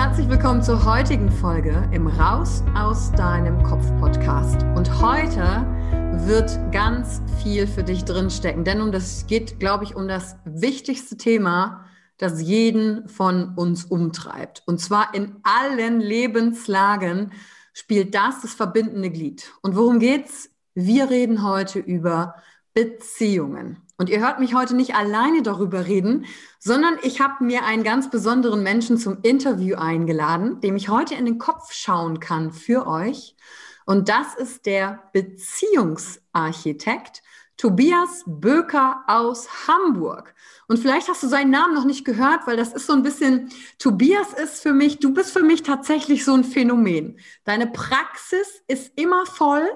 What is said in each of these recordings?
herzlich willkommen zur heutigen Folge im Raus aus deinem Kopf Podcast. Und heute wird ganz viel für dich drinstecken, denn um das geht, glaube ich, um das wichtigste Thema, das jeden von uns umtreibt. Und zwar in allen Lebenslagen spielt das das verbindende Glied. Und worum geht's? Wir reden heute über Beziehungen. Und ihr hört mich heute nicht alleine darüber reden, sondern ich habe mir einen ganz besonderen Menschen zum Interview eingeladen, dem ich heute in den Kopf schauen kann für euch. Und das ist der Beziehungsarchitekt Tobias Böker aus Hamburg. Und vielleicht hast du seinen Namen noch nicht gehört, weil das ist so ein bisschen, Tobias ist für mich, du bist für mich tatsächlich so ein Phänomen. Deine Praxis ist immer voll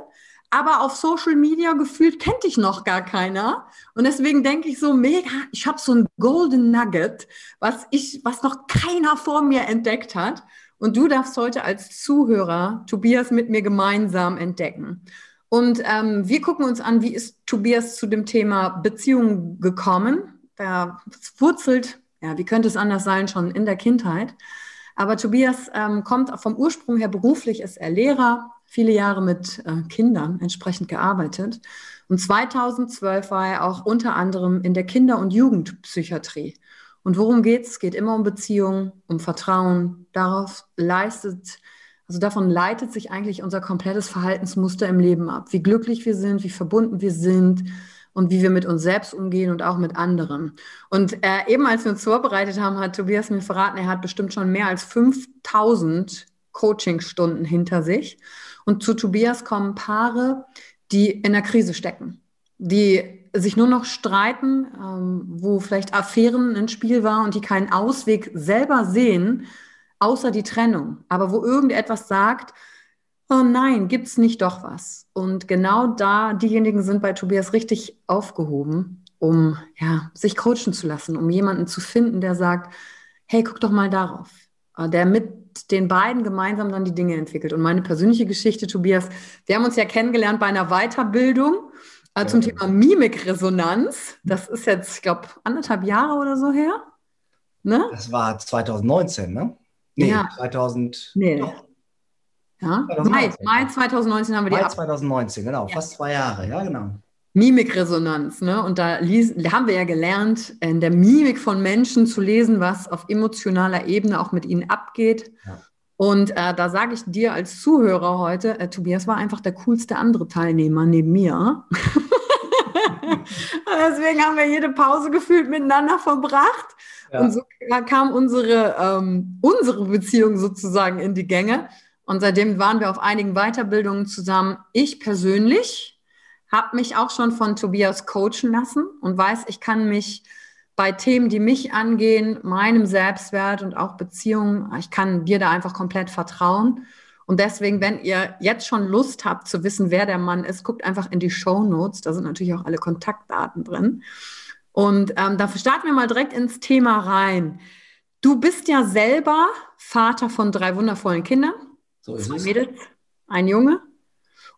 aber auf Social Media gefühlt kennt dich noch gar keiner. Und deswegen denke ich so mega, ich habe so ein Golden Nugget, was ich, was noch keiner vor mir entdeckt hat. Und du darfst heute als Zuhörer Tobias mit mir gemeinsam entdecken. Und ähm, wir gucken uns an, wie ist Tobias zu dem Thema Beziehung gekommen. Da wurzelt, ja, wie könnte es anders sein, schon in der Kindheit. Aber Tobias ähm, kommt vom Ursprung her beruflich, ist er Lehrer, viele Jahre mit äh, Kindern entsprechend gearbeitet. Und 2012 war er auch unter anderem in der Kinder- und Jugendpsychiatrie. Und worum geht es? Es geht immer um Beziehungen, um Vertrauen. Darauf leistet, also davon leitet sich eigentlich unser komplettes Verhaltensmuster im Leben ab. Wie glücklich wir sind, wie verbunden wir sind und wie wir mit uns selbst umgehen und auch mit anderen. Und äh, eben als wir uns vorbereitet haben, hat Tobias mir verraten, er hat bestimmt schon mehr als 5000 Coachingstunden hinter sich. Und zu Tobias kommen Paare, die in der Krise stecken, die sich nur noch streiten, ähm, wo vielleicht Affären ein Spiel war und die keinen Ausweg selber sehen, außer die Trennung. Aber wo irgendetwas sagt, oh nein, gibt es nicht doch was. Und genau da, diejenigen sind bei Tobias richtig aufgehoben, um ja, sich coachen zu lassen, um jemanden zu finden, der sagt, hey, guck doch mal darauf. Äh, der mit den beiden gemeinsam dann die Dinge entwickelt. Und meine persönliche Geschichte, Tobias, wir haben uns ja kennengelernt bei einer Weiterbildung äh, zum Thema Mimikresonanz. Das ist jetzt, ich glaube, anderthalb Jahre oder so her. Ne? Das war 2019, ne? Nee, ja. 2000. Nee. Doch. Ja, Mai, Mai 2019 haben wir die Mai 2019, genau, ja. fast zwei Jahre, ja, genau. Mimikresonanz, ne? Und da haben wir ja gelernt, in der Mimik von Menschen zu lesen, was auf emotionaler Ebene auch mit ihnen abgeht. Ja. Und äh, da sage ich dir als Zuhörer heute, äh, Tobias war einfach der coolste andere Teilnehmer neben mir. Deswegen haben wir jede Pause gefühlt miteinander verbracht. Ja. Und so kam unsere, ähm, unsere Beziehung sozusagen in die Gänge. Und seitdem waren wir auf einigen Weiterbildungen zusammen. Ich persönlich, habe mich auch schon von Tobias coachen lassen und weiß, ich kann mich bei Themen, die mich angehen, meinem Selbstwert und auch Beziehungen, ich kann dir da einfach komplett vertrauen. Und deswegen, wenn ihr jetzt schon Lust habt zu wissen, wer der Mann ist, guckt einfach in die Show Notes. Da sind natürlich auch alle Kontaktdaten drin. Und ähm, dafür starten wir mal direkt ins Thema rein. Du bist ja selber Vater von drei wundervollen Kindern. So ist Zwei es. Mädels, ein Junge.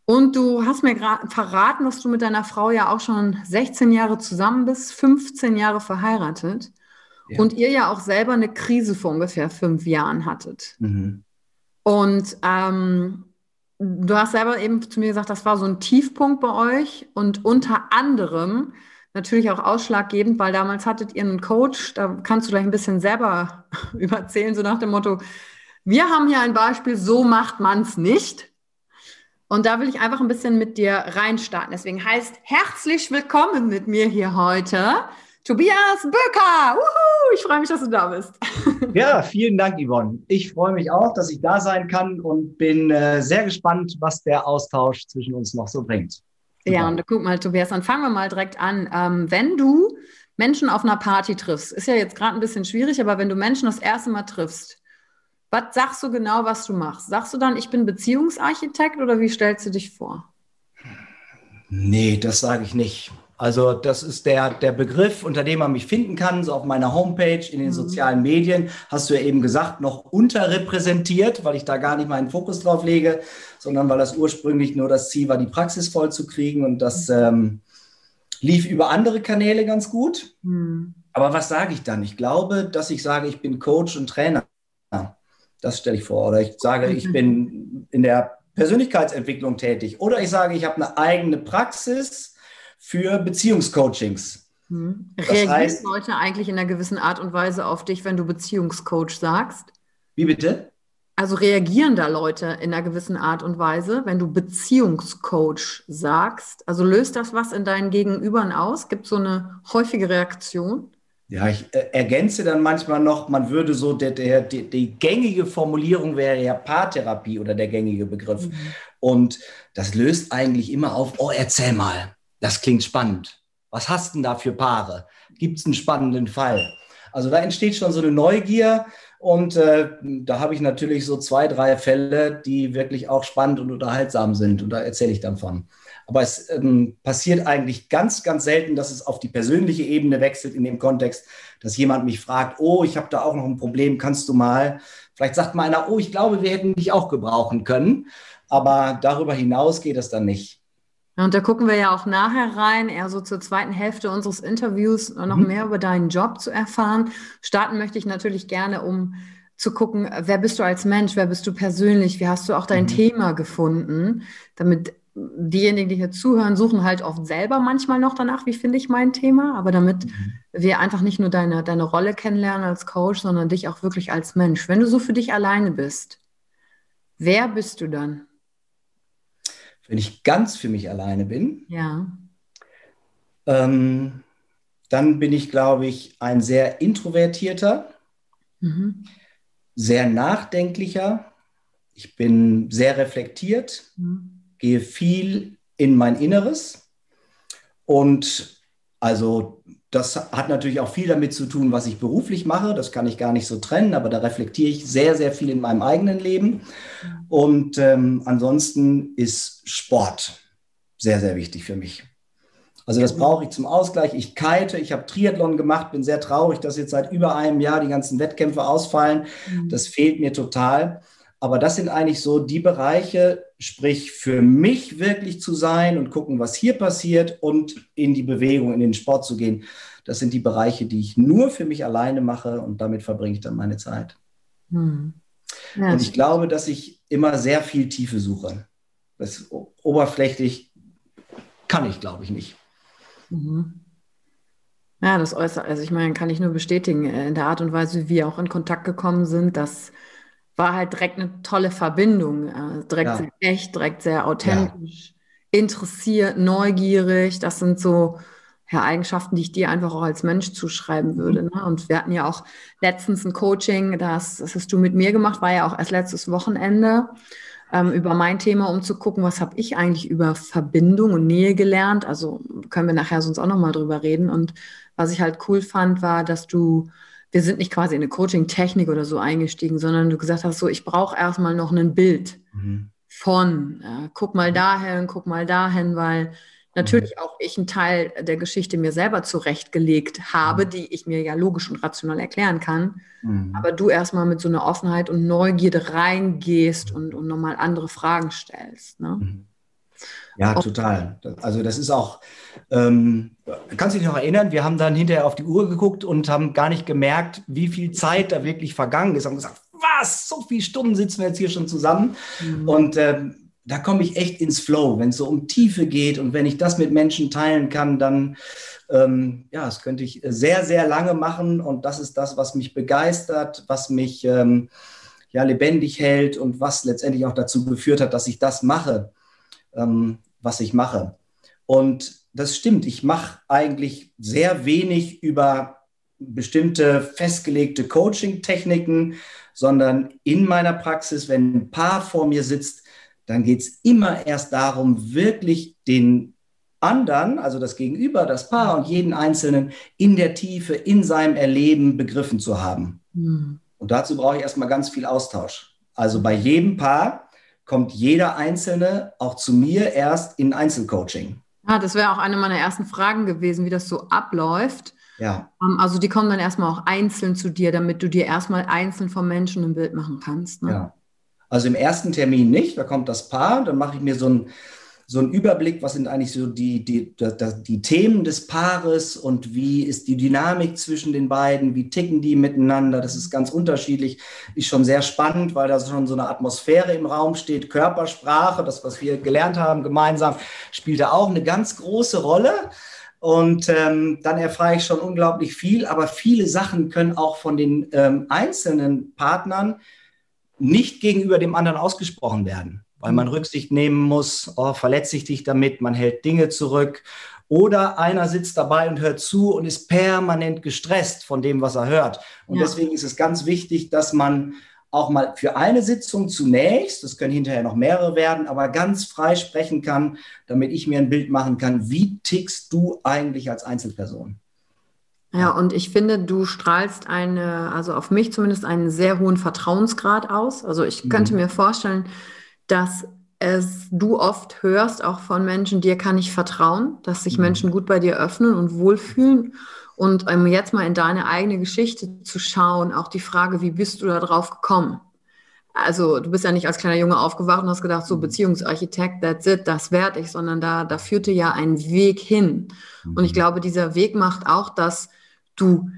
Und du hast mir gerade verraten, dass du mit deiner Frau ja auch schon 16 Jahre zusammen bist, 15 Jahre verheiratet ja. und ihr ja auch selber eine Krise vor ungefähr fünf Jahren hattet. Mhm. Und ähm, du hast selber eben zu mir gesagt, das war so ein Tiefpunkt bei euch und unter anderem natürlich auch ausschlaggebend, weil damals hattet ihr einen Coach, da kannst du gleich ein bisschen selber überzählen, so nach dem Motto, wir haben hier ein Beispiel, so macht man es nicht. Und da will ich einfach ein bisschen mit dir reinstarten. Deswegen heißt herzlich willkommen mit mir hier heute Tobias Böker. Uhu, ich freue mich, dass du da bist. Ja, vielen Dank, Yvonne. Ich freue mich auch, dass ich da sein kann und bin äh, sehr gespannt, was der Austausch zwischen uns noch so bringt. Ja, und guck mal, Tobias, dann fangen wir mal direkt an. Ähm, wenn du Menschen auf einer Party triffst, ist ja jetzt gerade ein bisschen schwierig, aber wenn du Menschen das erste Mal triffst, was sagst du genau, was du machst? Sagst du dann, ich bin Beziehungsarchitekt oder wie stellst du dich vor? Nee, das sage ich nicht. Also das ist der, der Begriff, unter dem man mich finden kann, so auf meiner Homepage, in den mhm. sozialen Medien, hast du ja eben gesagt, noch unterrepräsentiert, weil ich da gar nicht meinen Fokus drauf lege, sondern weil das ursprünglich nur das Ziel war, die Praxis voll zu kriegen und das ähm, lief über andere Kanäle ganz gut. Mhm. Aber was sage ich dann? Ich glaube, dass ich sage, ich bin Coach und Trainer. Das stelle ich vor. Oder ich sage, ich bin in der Persönlichkeitsentwicklung tätig. Oder ich sage, ich habe eine eigene Praxis für Beziehungscoachings. Hm. Reagieren heißt, Leute eigentlich in einer gewissen Art und Weise auf dich, wenn du Beziehungscoach sagst? Wie bitte? Also reagieren da Leute in einer gewissen Art und Weise, wenn du Beziehungscoach sagst? Also löst das was in deinen Gegenübern aus? Gibt es so eine häufige Reaktion? Ja, ich äh, ergänze dann manchmal noch, man würde so, der, der, die, gängige Formulierung wäre ja Paartherapie oder der gängige Begriff. Mhm. Und das löst eigentlich immer auf, oh, erzähl mal, das klingt spannend. Was hast denn da für Paare? Gibt es einen spannenden Fall? Also da entsteht schon so eine Neugier und äh, da habe ich natürlich so zwei, drei Fälle, die wirklich auch spannend und unterhaltsam sind. Und da erzähle ich dann von. Aber es ähm, passiert eigentlich ganz, ganz selten, dass es auf die persönliche Ebene wechselt in dem Kontext, dass jemand mich fragt, oh, ich habe da auch noch ein Problem, kannst du mal? Vielleicht sagt mal einer, oh, ich glaube, wir hätten dich auch gebrauchen können. Aber darüber hinaus geht es dann nicht. Und da gucken wir ja auch nachher rein, eher so zur zweiten Hälfte unseres Interviews, noch mhm. mehr über deinen Job zu erfahren. Starten möchte ich natürlich gerne, um zu gucken, wer bist du als Mensch, wer bist du persönlich, wie hast du auch dein mhm. Thema gefunden, damit diejenigen, die hier zuhören, suchen halt oft selber manchmal noch danach, wie finde ich mein Thema, aber damit mhm. wir einfach nicht nur deine, deine Rolle kennenlernen als Coach, sondern dich auch wirklich als Mensch. Wenn du so für dich alleine bist, wer bist du dann? wenn ich ganz für mich alleine bin, ja. ähm, dann bin ich, glaube ich, ein sehr introvertierter, mhm. sehr nachdenklicher. Ich bin sehr reflektiert, mhm. Gehe viel in mein Inneres und also das hat natürlich auch viel damit zu tun, was ich beruflich mache. Das kann ich gar nicht so trennen, aber da reflektiere ich sehr, sehr viel in meinem eigenen Leben. Und ähm, ansonsten ist Sport sehr, sehr wichtig für mich. Also das brauche ich zum Ausgleich. Ich kite, ich habe Triathlon gemacht, bin sehr traurig, dass jetzt seit über einem Jahr die ganzen Wettkämpfe ausfallen. Mhm. Das fehlt mir total. Aber das sind eigentlich so die Bereiche, sprich für mich wirklich zu sein und gucken, was hier passiert und in die Bewegung, in den Sport zu gehen. Das sind die Bereiche, die ich nur für mich alleine mache und damit verbringe ich dann meine Zeit. Hm. Ja, und ich glaube, dass ich immer sehr viel Tiefe suche. Das oberflächlich kann ich, glaube ich, nicht. Mhm. Ja, das äußert, also ich meine, kann ich nur bestätigen, äh, in der Art und Weise, wie wir auch in Kontakt gekommen sind, dass war halt direkt eine tolle Verbindung. Äh, direkt ja. sehr echt, direkt sehr authentisch, ja. interessiert, neugierig. Das sind so ja, Eigenschaften, die ich dir einfach auch als Mensch zuschreiben würde. Ne? Und wir hatten ja auch letztens ein Coaching, das, das hast du mit mir gemacht, war ja auch erst letztes Wochenende ähm, über mein Thema, um zu gucken, was habe ich eigentlich über Verbindung und Nähe gelernt. Also können wir nachher sonst auch nochmal drüber reden. Und was ich halt cool fand, war, dass du wir sind nicht quasi in eine Coaching-Technik oder so eingestiegen, sondern du gesagt hast, so, ich brauche erstmal noch ein Bild mhm. von, äh, guck mal dahin, guck mal dahin, weil natürlich mhm. auch ich einen Teil der Geschichte mir selber zurechtgelegt habe, mhm. die ich mir ja logisch und rational erklären kann. Mhm. Aber du erstmal mit so einer Offenheit und Neugierde reingehst und, und nochmal andere Fragen stellst. Ne? Ja, total. Also das ist auch, ähm, kannst du dich noch erinnern, wir haben dann hinterher auf die Uhr geguckt und haben gar nicht gemerkt, wie viel Zeit da wirklich vergangen ist. Haben gesagt, was, so viele Stunden sitzen wir jetzt hier schon zusammen. Mhm. Und ähm, da komme ich echt ins Flow, wenn es so um Tiefe geht und wenn ich das mit Menschen teilen kann, dann ähm, ja, das könnte ich sehr, sehr lange machen und das ist das, was mich begeistert, was mich ähm, ja lebendig hält und was letztendlich auch dazu geführt hat, dass ich das mache ähm, was ich mache. Und das stimmt, ich mache eigentlich sehr wenig über bestimmte festgelegte Coaching-Techniken, sondern in meiner Praxis, wenn ein Paar vor mir sitzt, dann geht es immer erst darum, wirklich den anderen, also das Gegenüber, das Paar und jeden Einzelnen in der Tiefe, in seinem Erleben begriffen zu haben. Mhm. Und dazu brauche ich erstmal ganz viel Austausch. Also bei jedem Paar kommt jeder Einzelne auch zu mir erst in Einzelcoaching. Ah, das wäre auch eine meiner ersten Fragen gewesen, wie das so abläuft. Ja. Ähm, also die kommen dann erstmal auch einzeln zu dir, damit du dir erstmal einzeln vom Menschen ein Bild machen kannst. Ne? Ja. Also im ersten Termin nicht, da kommt das Paar, dann mache ich mir so ein, so einen Überblick, was sind eigentlich so die, die, die, die, Themen des Paares und wie ist die Dynamik zwischen den beiden, wie ticken die miteinander. Das ist ganz unterschiedlich, ist schon sehr spannend, weil da schon so eine Atmosphäre im Raum steht. Körpersprache, das, was wir gelernt haben gemeinsam, spielt da auch eine ganz große Rolle. Und ähm, dann erfahre ich schon unglaublich viel, aber viele Sachen können auch von den ähm, einzelnen Partnern nicht gegenüber dem anderen ausgesprochen werden weil man Rücksicht nehmen muss, oh, verletze ich dich damit, man hält Dinge zurück. Oder einer sitzt dabei und hört zu und ist permanent gestresst von dem, was er hört. Und ja. deswegen ist es ganz wichtig, dass man auch mal für eine Sitzung zunächst, das können hinterher noch mehrere werden, aber ganz frei sprechen kann, damit ich mir ein Bild machen kann, wie tickst du eigentlich als Einzelperson? Ja, und ich finde, du strahlst eine, also auf mich zumindest einen sehr hohen Vertrauensgrad aus. Also ich könnte mhm. mir vorstellen, dass es du oft hörst, auch von Menschen, dir kann ich vertrauen, dass sich mhm. Menschen gut bei dir öffnen und wohlfühlen. Und um jetzt mal in deine eigene Geschichte zu schauen, auch die Frage, wie bist du da drauf gekommen? Also du bist ja nicht als kleiner Junge aufgewacht und hast gedacht, so mhm. Beziehungsarchitekt, that's it, das werde ich, sondern da, da führte ja ein Weg hin. Und ich mhm. glaube, dieser Weg macht auch, dass du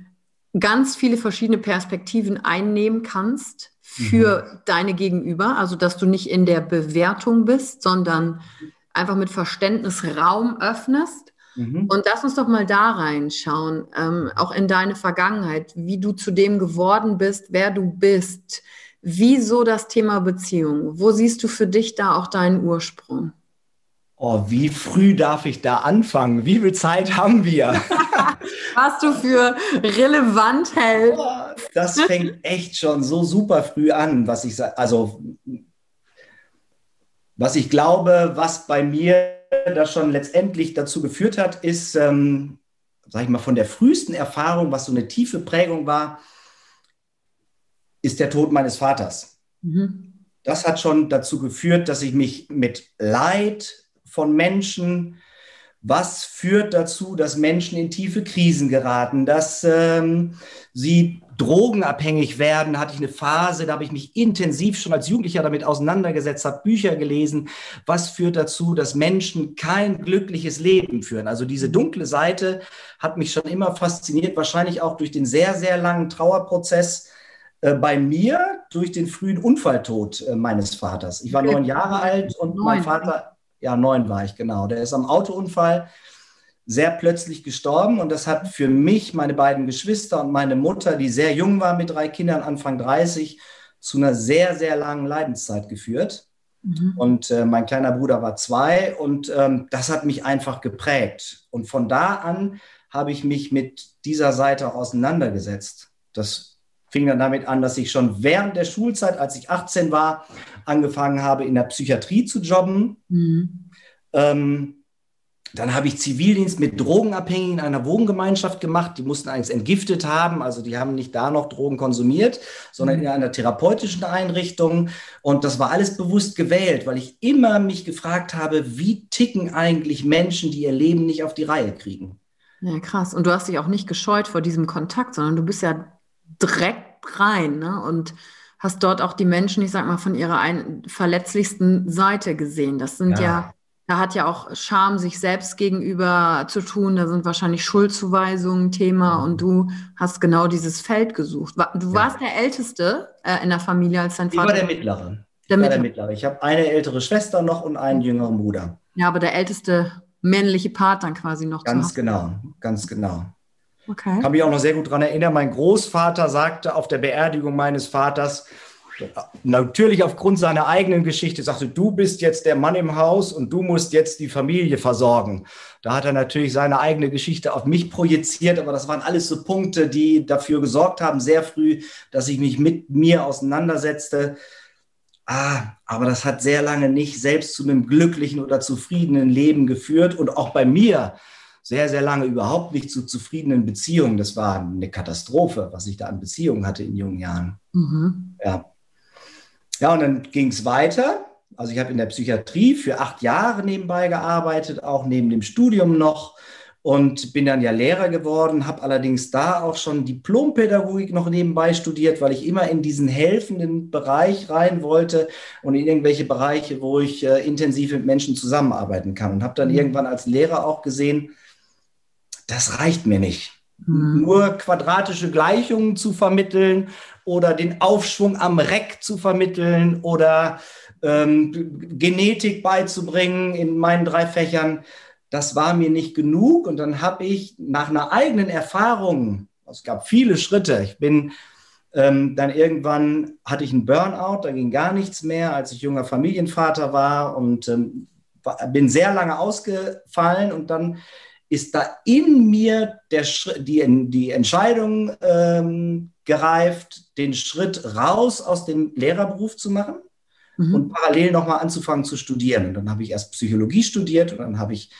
ganz viele verschiedene Perspektiven einnehmen kannst, für mhm. deine Gegenüber, also dass du nicht in der Bewertung bist, sondern einfach mit Verständnis Raum öffnest. Mhm. Und lass uns doch mal da reinschauen, ähm, auch in deine Vergangenheit, wie du zu dem geworden bist, wer du bist. Wieso das Thema Beziehung? Wo siehst du für dich da auch deinen Ursprung? Oh, wie früh darf ich da anfangen? Wie viel Zeit haben wir? Was du für relevant hältst. Das fängt echt schon so super früh an, was ich also was ich glaube, was bei mir das schon letztendlich dazu geführt hat, ist, ähm, sag ich mal, von der frühesten Erfahrung, was so eine tiefe Prägung war, ist der Tod meines Vaters. Mhm. Das hat schon dazu geführt, dass ich mich mit Leid, von Menschen? Was führt dazu, dass Menschen in tiefe Krisen geraten, dass ähm, sie drogenabhängig werden? Hatte ich eine Phase, da habe ich mich intensiv schon als Jugendlicher damit auseinandergesetzt, habe Bücher gelesen. Was führt dazu, dass Menschen kein glückliches Leben führen? Also diese dunkle Seite hat mich schon immer fasziniert, wahrscheinlich auch durch den sehr, sehr langen Trauerprozess äh, bei mir durch den frühen Unfalltod äh, meines Vaters. Ich war neun Jahre alt und mein Vater ja, neun war ich, genau. Der ist am Autounfall sehr plötzlich gestorben und das hat für mich, meine beiden Geschwister und meine Mutter, die sehr jung war mit drei Kindern, Anfang 30, zu einer sehr, sehr langen Leidenszeit geführt. Mhm. Und äh, mein kleiner Bruder war zwei und ähm, das hat mich einfach geprägt. Und von da an habe ich mich mit dieser Seite auch auseinandergesetzt. Das fing dann damit an, dass ich schon während der Schulzeit, als ich 18 war, angefangen habe, in der Psychiatrie zu jobben. Mhm. Ähm, dann habe ich Zivildienst mit Drogenabhängigen in einer Wohngemeinschaft gemacht. Die mussten eigentlich entgiftet haben, also die haben nicht da noch Drogen konsumiert, sondern mhm. in einer therapeutischen Einrichtung. Und das war alles bewusst gewählt, weil ich immer mich gefragt habe, wie ticken eigentlich Menschen, die ihr Leben nicht auf die Reihe kriegen. Ja, krass. Und du hast dich auch nicht gescheut vor diesem Kontakt, sondern du bist ja direkt rein ne? und hast dort auch die Menschen, ich sag mal, von ihrer ein, verletzlichsten Seite gesehen. Das sind ja. ja, da hat ja auch Scham sich selbst gegenüber zu tun. Da sind wahrscheinlich Schuldzuweisungen Thema und du hast genau dieses Feld gesucht. Du warst ja. der Älteste äh, in der Familie als dein Vater. Ich war der Mittlere. Der, Mittler. der Mittlere. Ich habe eine ältere Schwester noch und einen jüngeren Bruder. Ja, aber der älteste männliche Part dann quasi noch. Ganz genau, ganz genau. Okay. Kann mich auch noch sehr gut daran erinnern. Mein Großvater sagte auf der Beerdigung meines Vaters, natürlich aufgrund seiner eigenen Geschichte, sagte, du bist jetzt der Mann im Haus und du musst jetzt die Familie versorgen. Da hat er natürlich seine eigene Geschichte auf mich projiziert, aber das waren alles so Punkte, die dafür gesorgt haben, sehr früh, dass ich mich mit mir auseinandersetzte. Ah, aber das hat sehr lange nicht selbst zu einem glücklichen oder zufriedenen Leben geführt und auch bei mir sehr, sehr lange überhaupt nicht zu zufriedenen Beziehungen. Das war eine Katastrophe, was ich da an Beziehungen hatte in jungen Jahren. Mhm. Ja. ja, und dann ging es weiter. Also ich habe in der Psychiatrie für acht Jahre nebenbei gearbeitet, auch neben dem Studium noch. und bin dann ja Lehrer geworden, habe allerdings da auch schon Diplompädagogik noch nebenbei studiert, weil ich immer in diesen helfenden Bereich rein wollte und in irgendwelche Bereiche, wo ich äh, intensiv mit Menschen zusammenarbeiten kann. Und habe dann mhm. irgendwann als Lehrer auch gesehen, das reicht mir nicht. Mhm. Nur quadratische Gleichungen zu vermitteln oder den Aufschwung am Reck zu vermitteln oder ähm, Genetik beizubringen in meinen drei Fächern das war mir nicht genug. Und dann habe ich nach einer eigenen Erfahrung, es gab viele Schritte, ich bin ähm, dann irgendwann hatte ich einen Burnout, da ging gar nichts mehr, als ich junger Familienvater war und ähm, bin sehr lange ausgefallen und dann ist da in mir der die, die Entscheidung ähm, gereift, den Schritt raus aus dem Lehrerberuf zu machen mhm. und parallel nochmal anzufangen zu studieren. Und dann habe ich erst Psychologie studiert und dann habe ich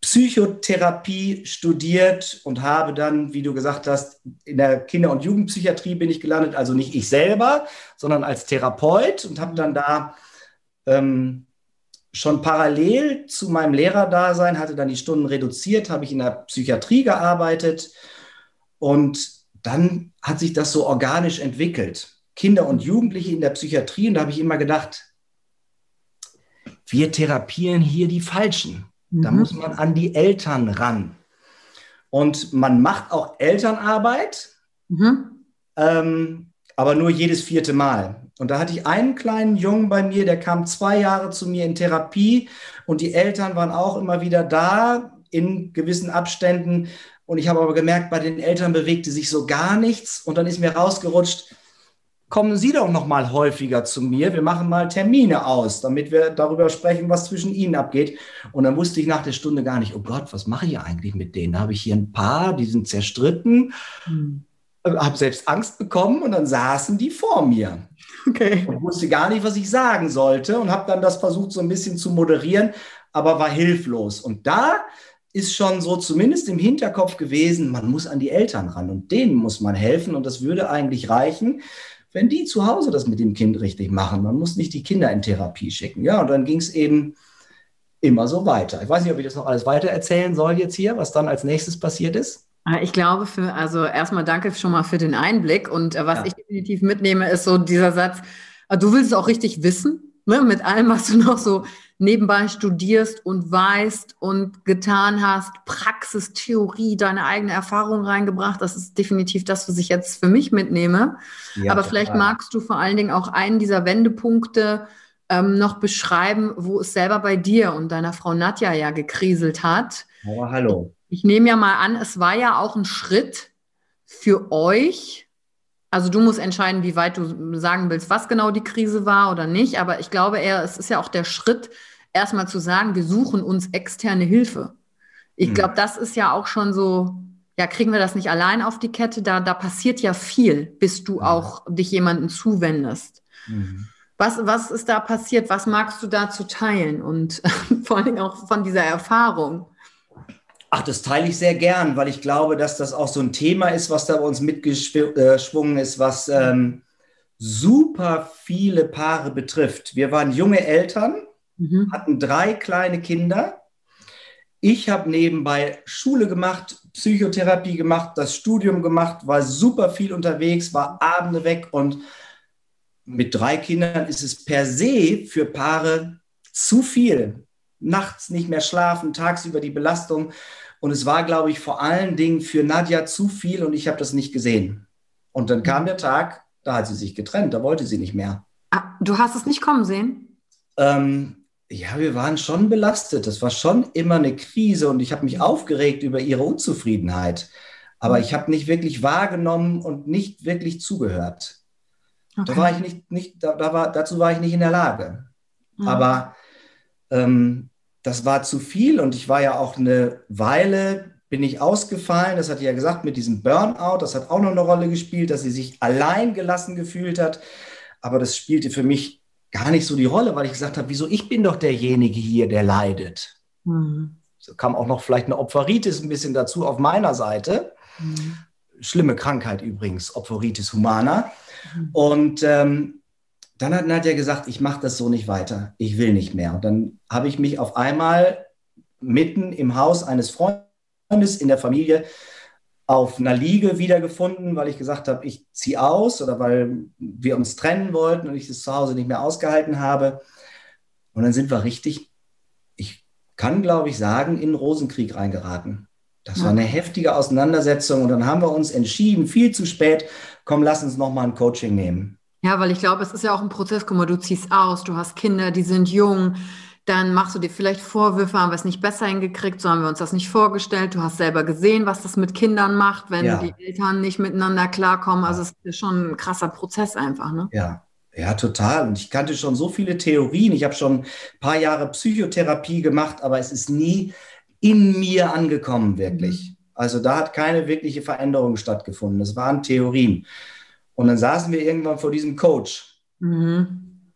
Psychotherapie studiert und habe dann, wie du gesagt hast, in der Kinder- und Jugendpsychiatrie bin ich gelandet, also nicht ich selber, sondern als Therapeut und habe dann da ähm, schon parallel zu meinem Lehrerdasein, hatte dann die Stunden reduziert, habe ich in der Psychiatrie gearbeitet und dann hat sich das so organisch entwickelt. Kinder und Jugendliche in der Psychiatrie und da habe ich immer gedacht, wir therapieren hier die Falschen. Da mhm. muss man an die Eltern ran. Und man macht auch Elternarbeit, mhm. ähm, aber nur jedes vierte Mal. Und da hatte ich einen kleinen Jungen bei mir, der kam zwei Jahre zu mir in Therapie und die Eltern waren auch immer wieder da in gewissen Abständen. Und ich habe aber gemerkt, bei den Eltern bewegte sich so gar nichts. Und dann ist mir rausgerutscht, kommen Sie doch noch mal häufiger zu mir. Wir machen mal Termine aus, damit wir darüber sprechen, was zwischen Ihnen abgeht. Und dann wusste ich nach der Stunde gar nicht, oh Gott, was mache ich eigentlich mit denen? Da habe ich hier ein paar, die sind zerstritten, hm. Habe selbst Angst bekommen und dann saßen die vor mir. Okay. Und wusste gar nicht, was ich sagen sollte und habe dann das versucht, so ein bisschen zu moderieren, aber war hilflos. Und da ist schon so zumindest im Hinterkopf gewesen, man muss an die Eltern ran und denen muss man helfen und das würde eigentlich reichen, wenn die zu Hause das mit dem Kind richtig machen. Man muss nicht die Kinder in Therapie schicken. Ja, und dann ging es eben immer so weiter. Ich weiß nicht, ob ich das noch alles weiter erzählen soll jetzt hier, was dann als nächstes passiert ist. Ah, ich glaube, für, also erstmal danke schon mal für den Einblick. Und äh, was ja. ich definitiv mitnehme, ist so dieser Satz, ah, du willst es auch richtig wissen, ne, mit allem, was du noch so nebenbei studierst und weißt und getan hast, Praxis, Theorie, deine eigene Erfahrung reingebracht. Das ist definitiv das, was ich jetzt für mich mitnehme. Ja, Aber total. vielleicht magst du vor allen Dingen auch einen dieser Wendepunkte ähm, noch beschreiben, wo es selber bei dir und deiner Frau Nadja ja gekriselt hat. Oh, hallo. Ich nehme ja mal an, es war ja auch ein Schritt für euch, also du musst entscheiden, wie weit du sagen willst, was genau die Krise war oder nicht. Aber ich glaube eher, es ist ja auch der Schritt, erstmal zu sagen, wir suchen uns externe Hilfe. Ich hm. glaube, das ist ja auch schon so, ja, kriegen wir das nicht allein auf die Kette? Da, da passiert ja viel, bis du auch dich jemandem zuwendest. Mhm. Was, was ist da passiert? Was magst du dazu teilen? Und vor Dingen auch von dieser Erfahrung. Ach, das teile ich sehr gern, weil ich glaube, dass das auch so ein Thema ist, was da bei uns mitgeschwungen ist, was ähm, super viele Paare betrifft. Wir waren junge Eltern mhm. hatten drei kleine Kinder. Ich habe nebenbei Schule gemacht, Psychotherapie gemacht, das Studium gemacht, war super viel unterwegs, war Abende weg und mit drei Kindern ist es per se für Paare zu viel. Nachts nicht mehr schlafen, tagsüber die Belastung. Und es war, glaube ich, vor allen Dingen für Nadja zu viel und ich habe das nicht gesehen. Und dann kam der Tag, da hat sie sich getrennt, da wollte sie nicht mehr. Ah, du hast es nicht kommen sehen? Ähm, ja, wir waren schon belastet. Das war schon immer eine Krise und ich habe mich aufgeregt über ihre Unzufriedenheit. Aber ich habe nicht wirklich wahrgenommen und nicht wirklich zugehört. Okay. Da war ich nicht, nicht da, da, war, dazu war ich nicht in der Lage. Mhm. Aber ähm, das war zu viel und ich war ja auch eine Weile, bin ich ausgefallen. Das hat sie ja gesagt mit diesem Burnout. Das hat auch noch eine Rolle gespielt, dass sie sich allein gelassen gefühlt hat. Aber das spielte für mich gar nicht so die Rolle, weil ich gesagt habe, wieso ich bin doch derjenige hier, der leidet. Mhm. So kam auch noch vielleicht eine Opferitis ein bisschen dazu auf meiner Seite. Mhm. Schlimme Krankheit übrigens, Opferitis humana. Mhm. Und ähm, dann hat Nadja gesagt, ich mache das so nicht weiter, ich will nicht mehr. Und dann habe ich mich auf einmal mitten im Haus eines Freundes in der Familie auf einer Liege wiedergefunden, weil ich gesagt habe, ich ziehe aus oder weil wir uns trennen wollten und ich das zu Hause nicht mehr ausgehalten habe. Und dann sind wir richtig, ich kann glaube ich sagen, in den Rosenkrieg reingeraten. Das ja. war eine heftige Auseinandersetzung und dann haben wir uns entschieden, viel zu spät, komm, lass uns nochmal ein Coaching nehmen. Ja, weil ich glaube, es ist ja auch ein Prozess. Guck mal, du ziehst aus, du hast Kinder, die sind jung. Dann machst du dir vielleicht Vorwürfe, haben wir es nicht besser hingekriegt, so haben wir uns das nicht vorgestellt. Du hast selber gesehen, was das mit Kindern macht, wenn ja. die Eltern nicht miteinander klarkommen. Also es ist schon ein krasser Prozess einfach, ne? Ja. Ja, total. Und ich kannte schon so viele Theorien. Ich habe schon ein paar Jahre Psychotherapie gemacht, aber es ist nie in mir angekommen, wirklich. Mhm. Also da hat keine wirkliche Veränderung stattgefunden. Es waren Theorien. Und dann saßen wir irgendwann vor diesem Coach. Mhm.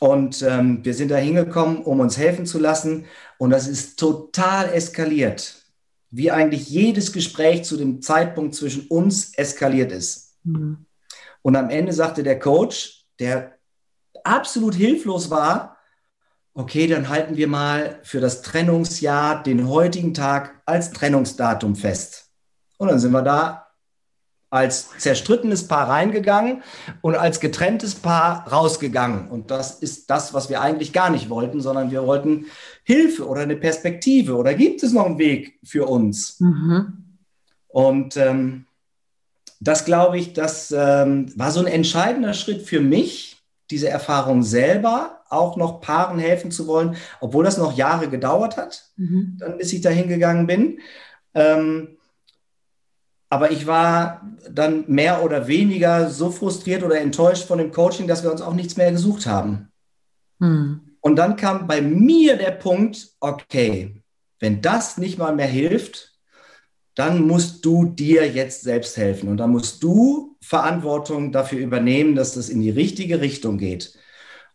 Und ähm, wir sind da hingekommen, um uns helfen zu lassen. Und das ist total eskaliert. Wie eigentlich jedes Gespräch zu dem Zeitpunkt zwischen uns eskaliert ist. Mhm. Und am Ende sagte der Coach, der absolut hilflos war, okay, dann halten wir mal für das Trennungsjahr den heutigen Tag als Trennungsdatum fest. Und dann sind wir da als zerstrittenes Paar reingegangen und als getrenntes Paar rausgegangen. Und das ist das, was wir eigentlich gar nicht wollten, sondern wir wollten Hilfe oder eine Perspektive oder gibt es noch einen Weg für uns? Mhm. Und ähm, das glaube ich, das ähm, war so ein entscheidender Schritt für mich, diese Erfahrung selber auch noch Paaren helfen zu wollen, obwohl das noch Jahre gedauert hat, mhm. dann bis ich da hingegangen bin. Ähm, aber ich war dann mehr oder weniger so frustriert oder enttäuscht von dem Coaching, dass wir uns auch nichts mehr gesucht haben. Hm. Und dann kam bei mir der Punkt, okay, wenn das nicht mal mehr hilft, dann musst du dir jetzt selbst helfen und dann musst du Verantwortung dafür übernehmen, dass das in die richtige Richtung geht.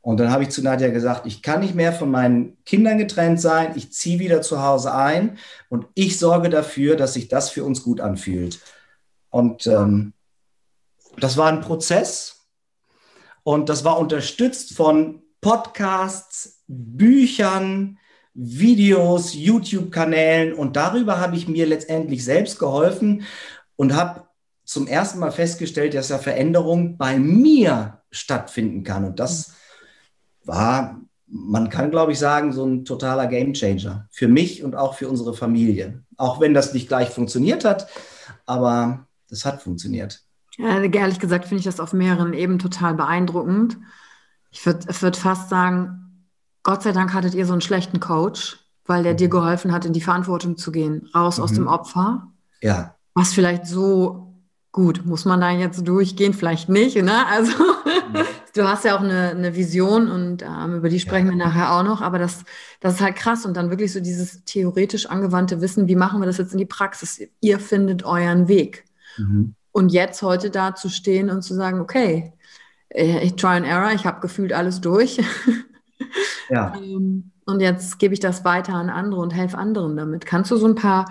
Und dann habe ich zu Nadja gesagt, ich kann nicht mehr von meinen Kindern getrennt sein, ich ziehe wieder zu Hause ein und ich sorge dafür, dass sich das für uns gut anfühlt. Und ähm, das war ein Prozess und das war unterstützt von Podcasts, Büchern, Videos, YouTube-Kanälen und darüber habe ich mir letztendlich selbst geholfen und habe zum ersten Mal festgestellt, dass ja Veränderung bei mir stattfinden kann. Und das war, man kann, glaube ich, sagen, so ein totaler Gamechanger für mich und auch für unsere Familie. Auch wenn das nicht gleich funktioniert hat, aber das hat funktioniert. Ja, ehrlich gesagt finde ich das auf mehreren Ebenen total beeindruckend. Ich würde würd fast sagen, Gott sei Dank hattet ihr so einen schlechten Coach, weil der mhm. dir geholfen hat, in die Verantwortung zu gehen, raus mhm. aus dem Opfer. Ja. Was vielleicht so Gut, muss man da jetzt durchgehen? Vielleicht nicht. Ne? Also. Du hast ja auch eine, eine Vision und ähm, über die sprechen ja. wir nachher auch noch. Aber das, das ist halt krass und dann wirklich so dieses theoretisch angewandte Wissen, wie machen wir das jetzt in die Praxis? Ihr findet euren Weg. Mhm. Und jetzt heute da zu stehen und zu sagen, okay, äh, ich try and error, ich habe gefühlt alles durch. ja. Ähm, und jetzt gebe ich das weiter an andere und helfe anderen damit. Kannst du so ein paar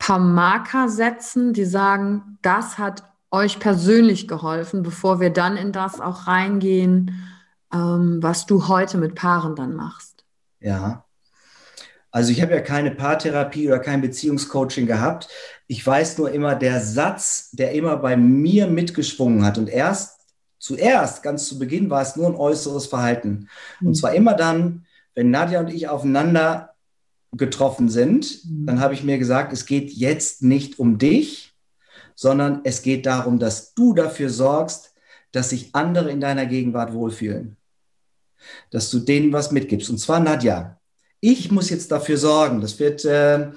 paar Marker setzen, die sagen, das hat euch persönlich geholfen, bevor wir dann in das auch reingehen, ähm, was du heute mit Paaren dann machst? Ja. Also ich habe ja keine Paartherapie oder kein Beziehungscoaching gehabt. Ich weiß nur immer, der Satz, der immer bei mir mitgeschwungen hat und erst zuerst, ganz zu Beginn, war es nur ein äußeres Verhalten. Und mhm. zwar immer dann, wenn Nadja und ich aufeinander getroffen sind, mhm. dann habe ich mir gesagt, es geht jetzt nicht um dich, sondern es geht darum, dass du dafür sorgst, dass sich andere in deiner Gegenwart wohlfühlen. Dass du denen was mitgibst. Und zwar Nadja. Ich muss jetzt dafür sorgen. Das wird äh,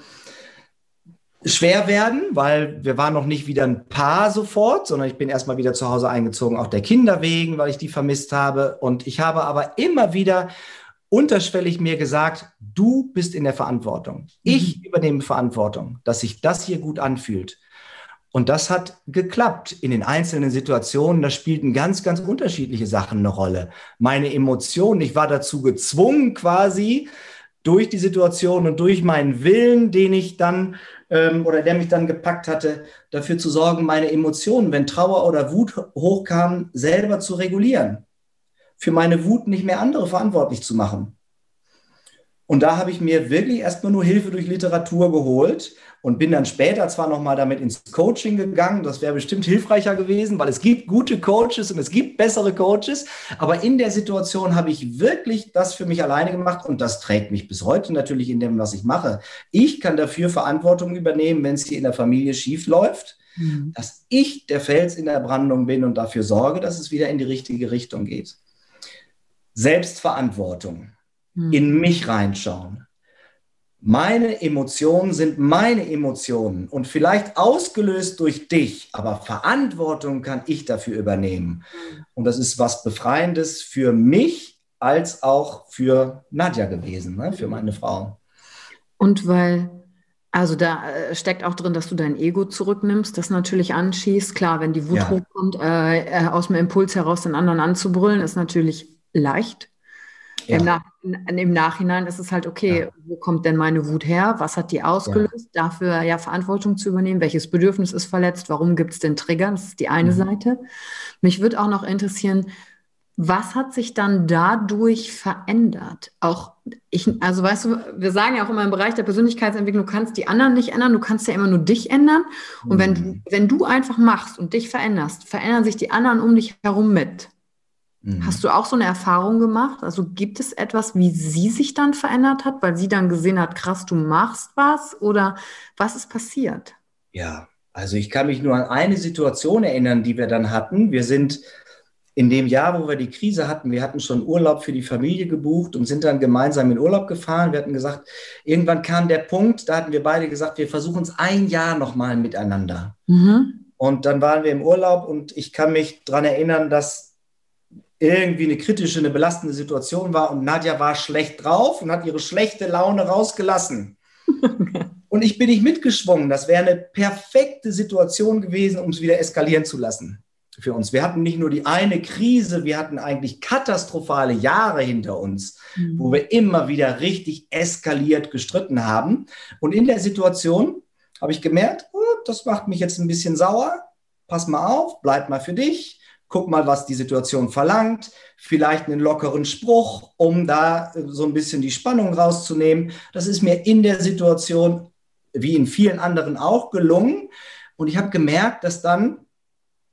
schwer werden, weil wir waren noch nicht wieder ein Paar sofort, sondern ich bin erstmal wieder zu Hause eingezogen, auch der Kinder wegen, weil ich die vermisst habe. Und ich habe aber immer wieder unterschwellig mir gesagt, du bist in der Verantwortung. Mhm. Ich übernehme Verantwortung, dass sich das hier gut anfühlt. Und das hat geklappt in den einzelnen Situationen. Da spielten ganz, ganz unterschiedliche Sachen eine Rolle. Meine Emotionen, ich war dazu gezwungen quasi durch die Situation und durch meinen Willen, den ich dann ähm, oder der mich dann gepackt hatte, dafür zu sorgen, meine Emotionen, wenn Trauer oder Wut hochkamen, selber zu regulieren für meine Wut nicht mehr andere verantwortlich zu machen. Und da habe ich mir wirklich erstmal nur Hilfe durch Literatur geholt und bin dann später zwar nochmal damit ins Coaching gegangen. Das wäre bestimmt hilfreicher gewesen, weil es gibt gute Coaches und es gibt bessere Coaches. Aber in der Situation habe ich wirklich das für mich alleine gemacht und das trägt mich bis heute natürlich in dem, was ich mache. Ich kann dafür Verantwortung übernehmen, wenn es hier in der Familie schief läuft, mhm. dass ich der Fels in der Brandung bin und dafür sorge, dass es wieder in die richtige Richtung geht. Selbstverantwortung hm. in mich reinschauen. Meine Emotionen sind meine Emotionen und vielleicht ausgelöst durch dich, aber Verantwortung kann ich dafür übernehmen. Und das ist was Befreiendes für mich als auch für Nadja gewesen, ne? für meine Frau. Und weil, also da äh, steckt auch drin, dass du dein Ego zurücknimmst, das natürlich anschießt. Klar, wenn die Wut ja. hochkommt, äh, äh aus dem Impuls heraus den anderen anzubrüllen, ist natürlich leicht. Ja. Im, Nach Im, Nachhinein ist es halt, okay, ja. wo kommt denn meine Wut her? Was hat die ausgelöst? Ja. Dafür ja Verantwortung zu übernehmen. Welches Bedürfnis ist verletzt? Warum gibt es den Trigger? Das ist die eine mhm. Seite. Mich würde auch noch interessieren, was hat sich dann dadurch verändert? Auch ich, also weißt du, wir sagen ja auch immer im Bereich der Persönlichkeitsentwicklung, du kannst die anderen nicht ändern, du kannst ja immer nur dich ändern. Und mhm. wenn, wenn du einfach machst und dich veränderst, verändern sich die anderen um dich herum mit. Mhm. Hast du auch so eine Erfahrung gemacht? Also gibt es etwas, wie sie sich dann verändert hat, weil sie dann gesehen hat, krass, du machst was? Oder was ist passiert? Ja, also ich kann mich nur an eine Situation erinnern, die wir dann hatten. Wir sind in dem Jahr, wo wir die Krise hatten, wir hatten schon Urlaub für die Familie gebucht und sind dann gemeinsam in Urlaub gefahren. Wir hatten gesagt, irgendwann kam der Punkt, da hatten wir beide gesagt, wir versuchen es ein Jahr nochmal miteinander. Mhm. Und dann waren wir im Urlaub und ich kann mich daran erinnern, dass irgendwie eine kritische, eine belastende Situation war und Nadja war schlecht drauf und hat ihre schlechte Laune rausgelassen. Und ich bin nicht mitgeschwungen. Das wäre eine perfekte Situation gewesen, um es wieder eskalieren zu lassen für uns. Wir hatten nicht nur die eine Krise, wir hatten eigentlich katastrophale Jahre hinter uns, mhm. wo wir immer wieder richtig eskaliert gestritten haben. Und in der Situation habe ich gemerkt, oh, das macht mich jetzt ein bisschen sauer. Pass mal auf, bleib mal für dich guck mal, was die Situation verlangt, vielleicht einen lockeren Spruch, um da äh, so ein bisschen die Spannung rauszunehmen. Das ist mir in der Situation, wie in vielen anderen auch, gelungen. Und ich habe gemerkt, dass dann,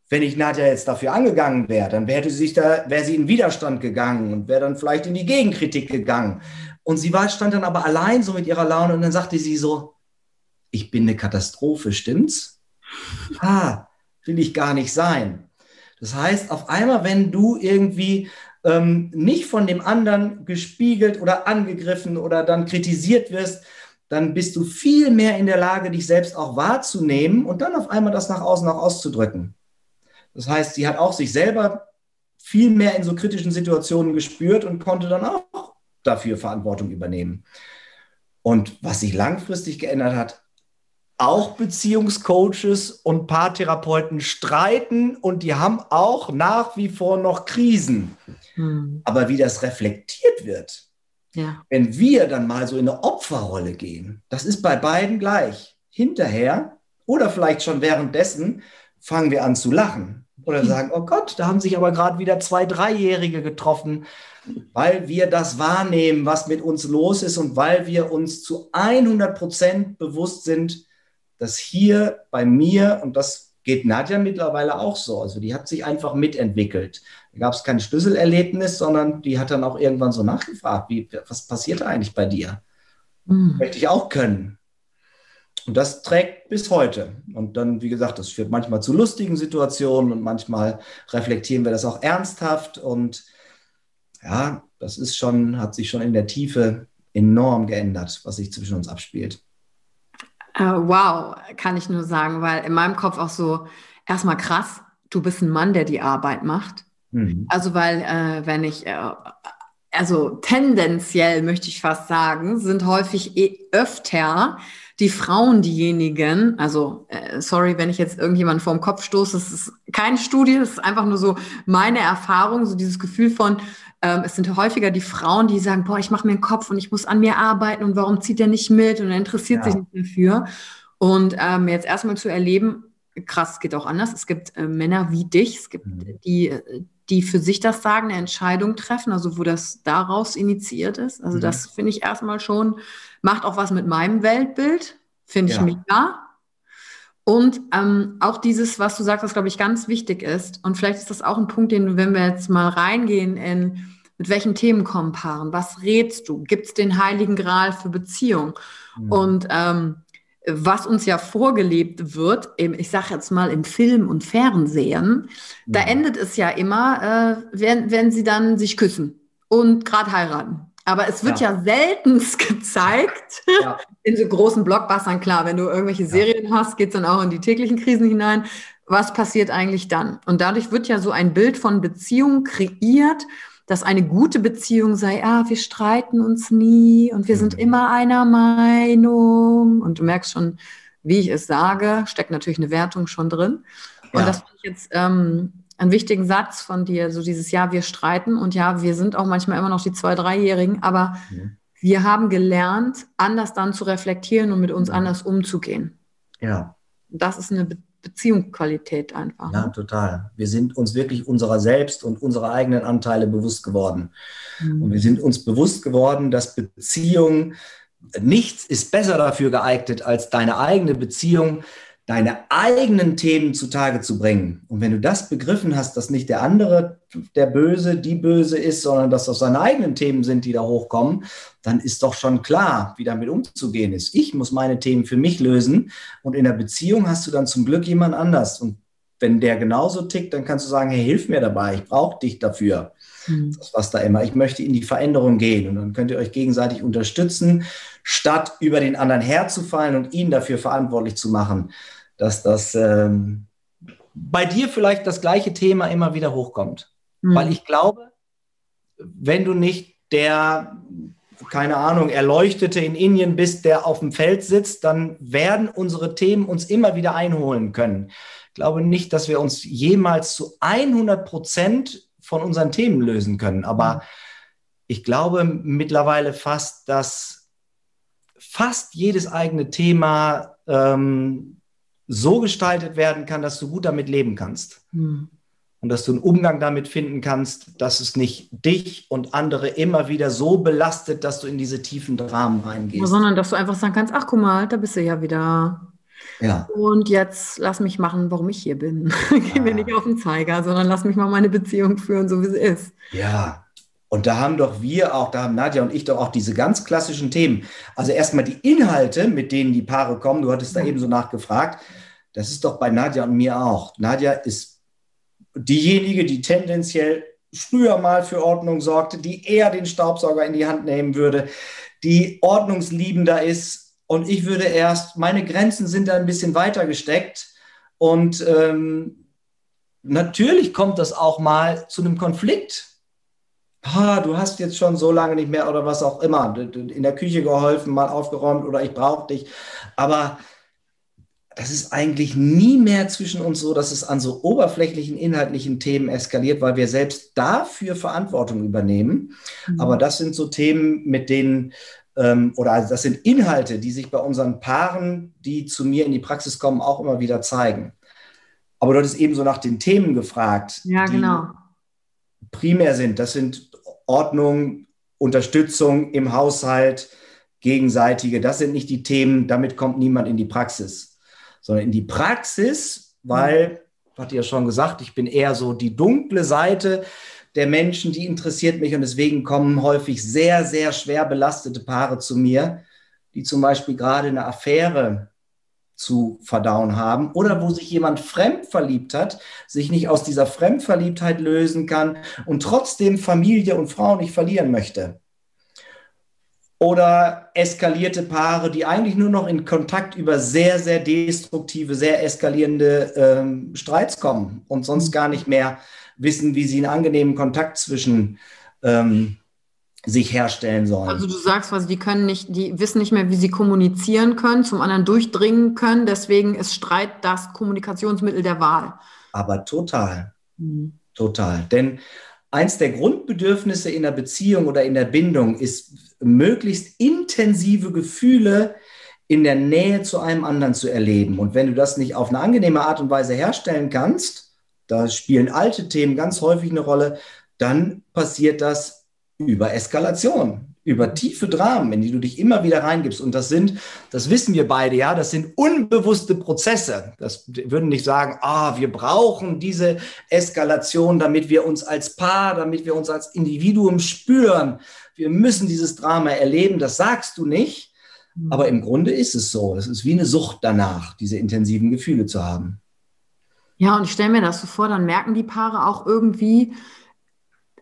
wenn ich Nadja jetzt dafür angegangen wäre, dann wäre sie da, wäre sie in Widerstand gegangen und wäre dann vielleicht in die Gegenkritik gegangen. Und sie war, stand dann aber allein so mit ihrer Laune und dann sagte sie so, ich bin eine Katastrophe, stimmt's? Ah, will ich gar nicht sein. Das heißt, auf einmal, wenn du irgendwie ähm, nicht von dem anderen gespiegelt oder angegriffen oder dann kritisiert wirst, dann bist du viel mehr in der Lage, dich selbst auch wahrzunehmen und dann auf einmal das nach außen auch auszudrücken. Das heißt, sie hat auch sich selber viel mehr in so kritischen Situationen gespürt und konnte dann auch dafür Verantwortung übernehmen. Und was sich langfristig geändert hat, auch Beziehungscoaches und Paartherapeuten streiten und die haben auch nach wie vor noch Krisen. Hm. Aber wie das reflektiert wird, ja. wenn wir dann mal so in eine Opferrolle gehen, das ist bei beiden gleich. Hinterher oder vielleicht schon währenddessen fangen wir an zu lachen oder sagen, oh Gott, da haben sich aber gerade wieder zwei Dreijährige getroffen, weil wir das wahrnehmen, was mit uns los ist und weil wir uns zu 100 Prozent bewusst sind, dass hier bei mir, und das geht Nadja mittlerweile auch so, also die hat sich einfach mitentwickelt. Da gab es kein Schlüsselerlebnis, sondern die hat dann auch irgendwann so nachgefragt, wie, was passiert eigentlich bei dir? Mhm. Möchte ich auch können. Und das trägt bis heute. Und dann, wie gesagt, das führt manchmal zu lustigen Situationen und manchmal reflektieren wir das auch ernsthaft. Und ja, das ist schon, hat sich schon in der Tiefe enorm geändert, was sich zwischen uns abspielt. Uh, wow, kann ich nur sagen, weil in meinem Kopf auch so, erstmal krass, du bist ein Mann, der die Arbeit macht. Mhm. Also, weil, äh, wenn ich, äh, also tendenziell möchte ich fast sagen, sind häufig eh öfter die Frauen diejenigen, also äh, sorry, wenn ich jetzt irgendjemand vor dem Kopf stoße, das ist keine Studie, das ist einfach nur so meine Erfahrung, so dieses Gefühl von, ähm, es sind häufiger die Frauen, die sagen, boah, ich mache mir einen Kopf und ich muss an mir arbeiten und warum zieht der nicht mit und er interessiert ja. sich nicht dafür. Und ähm, jetzt erstmal zu erleben, krass, es geht auch anders. Es gibt äh, Männer wie dich, es gibt mhm. die, die für sich das sagen, eine Entscheidung treffen, also wo das daraus initiiert ist. Also mhm. das finde ich erstmal schon, macht auch was mit meinem Weltbild, finde ich ja. mega. Und ähm, auch dieses, was du sagst, was glaube ich ganz wichtig ist. Und vielleicht ist das auch ein Punkt, den, wenn wir jetzt mal reingehen in, mit welchen Themen kommen Paaren? Was rätst du? Gibt es den Heiligen Gral für Beziehung? Mhm. Und ähm, was uns ja vorgelebt wird, im, ich sage jetzt mal im Film und Fernsehen, ja. da endet es ja immer, äh, wenn, wenn sie dann sich küssen und gerade heiraten. Aber es wird ja, ja seltenst gezeigt ja. in so großen Blockbustern. Klar, wenn du irgendwelche Serien hast, geht es dann auch in die täglichen Krisen hinein. Was passiert eigentlich dann? Und dadurch wird ja so ein Bild von Beziehung kreiert, dass eine gute Beziehung sei, ah, wir streiten uns nie und wir sind mhm. immer einer Meinung. Und du merkst schon, wie ich es sage, steckt natürlich eine Wertung schon drin. Und ja. das finde ich jetzt ähm, einen wichtigen Satz von dir, so dieses Ja, wir streiten und ja, wir sind auch manchmal immer noch die zwei, dreijährigen, aber mhm. wir haben gelernt, anders dann zu reflektieren und mit uns anders umzugehen. Ja. Das ist eine Be Beziehungsqualität einfach. Ja, ne? total. Wir sind uns wirklich unserer selbst und unserer eigenen Anteile bewusst geworden. Mhm. Und wir sind uns bewusst geworden, dass Beziehung, nichts ist besser dafür geeignet, als deine eigene Beziehung deine eigenen Themen zutage zu bringen. Und wenn du das begriffen hast, dass nicht der andere der Böse, die Böse ist, sondern dass das seine eigenen Themen sind, die da hochkommen, dann ist doch schon klar, wie damit umzugehen ist. Ich muss meine Themen für mich lösen und in der Beziehung hast du dann zum Glück jemand anders. Und wenn der genauso tickt, dann kannst du sagen, hey, hilf mir dabei, ich brauche dich dafür. Mhm. Das was da immer. Ich möchte in die Veränderung gehen und dann könnt ihr euch gegenseitig unterstützen, statt über den anderen herzufallen und ihn dafür verantwortlich zu machen dass das ähm, bei dir vielleicht das gleiche Thema immer wieder hochkommt. Mhm. Weil ich glaube, wenn du nicht der, keine Ahnung, Erleuchtete in Indien bist, der auf dem Feld sitzt, dann werden unsere Themen uns immer wieder einholen können. Ich glaube nicht, dass wir uns jemals zu 100 Prozent von unseren Themen lösen können. Aber mhm. ich glaube mittlerweile fast, dass fast jedes eigene Thema ähm, so gestaltet werden kann, dass du gut damit leben kannst. Hm. Und dass du einen Umgang damit finden kannst, dass es nicht dich und andere immer wieder so belastet, dass du in diese tiefen Dramen reingehst. Sondern dass du einfach sagen kannst, ach guck mal, da bist du ja wieder. Ja. Und jetzt lass mich machen, warum ich hier bin. Geh mir nicht auf den Zeiger, sondern lass mich mal meine Beziehung führen, so wie sie ist. Ja, und da haben doch wir auch, da haben Nadja und ich doch auch diese ganz klassischen Themen. Also erstmal die Inhalte, mit denen die Paare kommen. Du hattest da eben so nachgefragt. Das ist doch bei Nadja und mir auch. Nadja ist diejenige, die tendenziell früher mal für Ordnung sorgte, die eher den Staubsauger in die Hand nehmen würde, die ordnungsliebender ist. Und ich würde erst, meine Grenzen sind da ein bisschen weiter gesteckt. Und ähm, natürlich kommt das auch mal zu einem Konflikt ah, du hast jetzt schon so lange nicht mehr oder was auch immer, in der Küche geholfen, mal aufgeräumt oder ich brauche dich. Aber das ist eigentlich nie mehr zwischen uns so, dass es an so oberflächlichen inhaltlichen Themen eskaliert, weil wir selbst dafür Verantwortung übernehmen. Mhm. Aber das sind so Themen, mit denen, ähm, oder also das sind Inhalte, die sich bei unseren Paaren, die zu mir in die Praxis kommen, auch immer wieder zeigen. Aber du hattest eben so nach den Themen gefragt. Ja, genau. Primär sind, das sind Ordnung, Unterstützung im Haushalt, gegenseitige. Das sind nicht die Themen, damit kommt niemand in die Praxis, sondern in die Praxis, weil, mhm. hatte ja schon gesagt, ich bin eher so die dunkle Seite der Menschen, die interessiert mich und deswegen kommen häufig sehr, sehr schwer belastete Paare zu mir, die zum Beispiel gerade eine Affäre zu verdauen haben oder wo sich jemand fremd verliebt hat, sich nicht aus dieser Fremdverliebtheit lösen kann und trotzdem Familie und Frau nicht verlieren möchte. Oder eskalierte Paare, die eigentlich nur noch in Kontakt über sehr, sehr destruktive, sehr eskalierende ähm, Streits kommen und sonst mhm. gar nicht mehr wissen, wie sie einen angenehmen Kontakt zwischen ähm, sich herstellen sollen. Also du sagst quasi, die können nicht, die wissen nicht mehr, wie sie kommunizieren können, zum anderen durchdringen können. Deswegen ist Streit das Kommunikationsmittel der Wahl. Aber total, mhm. total. Denn eins der Grundbedürfnisse in der Beziehung oder in der Bindung ist, möglichst intensive Gefühle in der Nähe zu einem anderen zu erleben. Und wenn du das nicht auf eine angenehme Art und Weise herstellen kannst, da spielen alte Themen ganz häufig eine Rolle, dann passiert das über Eskalation über tiefe Dramen, in die du dich immer wieder reingibst. Und das sind, das wissen wir beide, ja, das sind unbewusste Prozesse. Das würden nicht sagen, ah, wir brauchen diese Eskalation, damit wir uns als Paar, damit wir uns als Individuum spüren. Wir müssen dieses Drama erleben. Das sagst du nicht. Mhm. Aber im Grunde ist es so. Es ist wie eine Sucht danach, diese intensiven Gefühle zu haben. Ja, und ich stelle mir das so vor, dann merken die Paare auch irgendwie,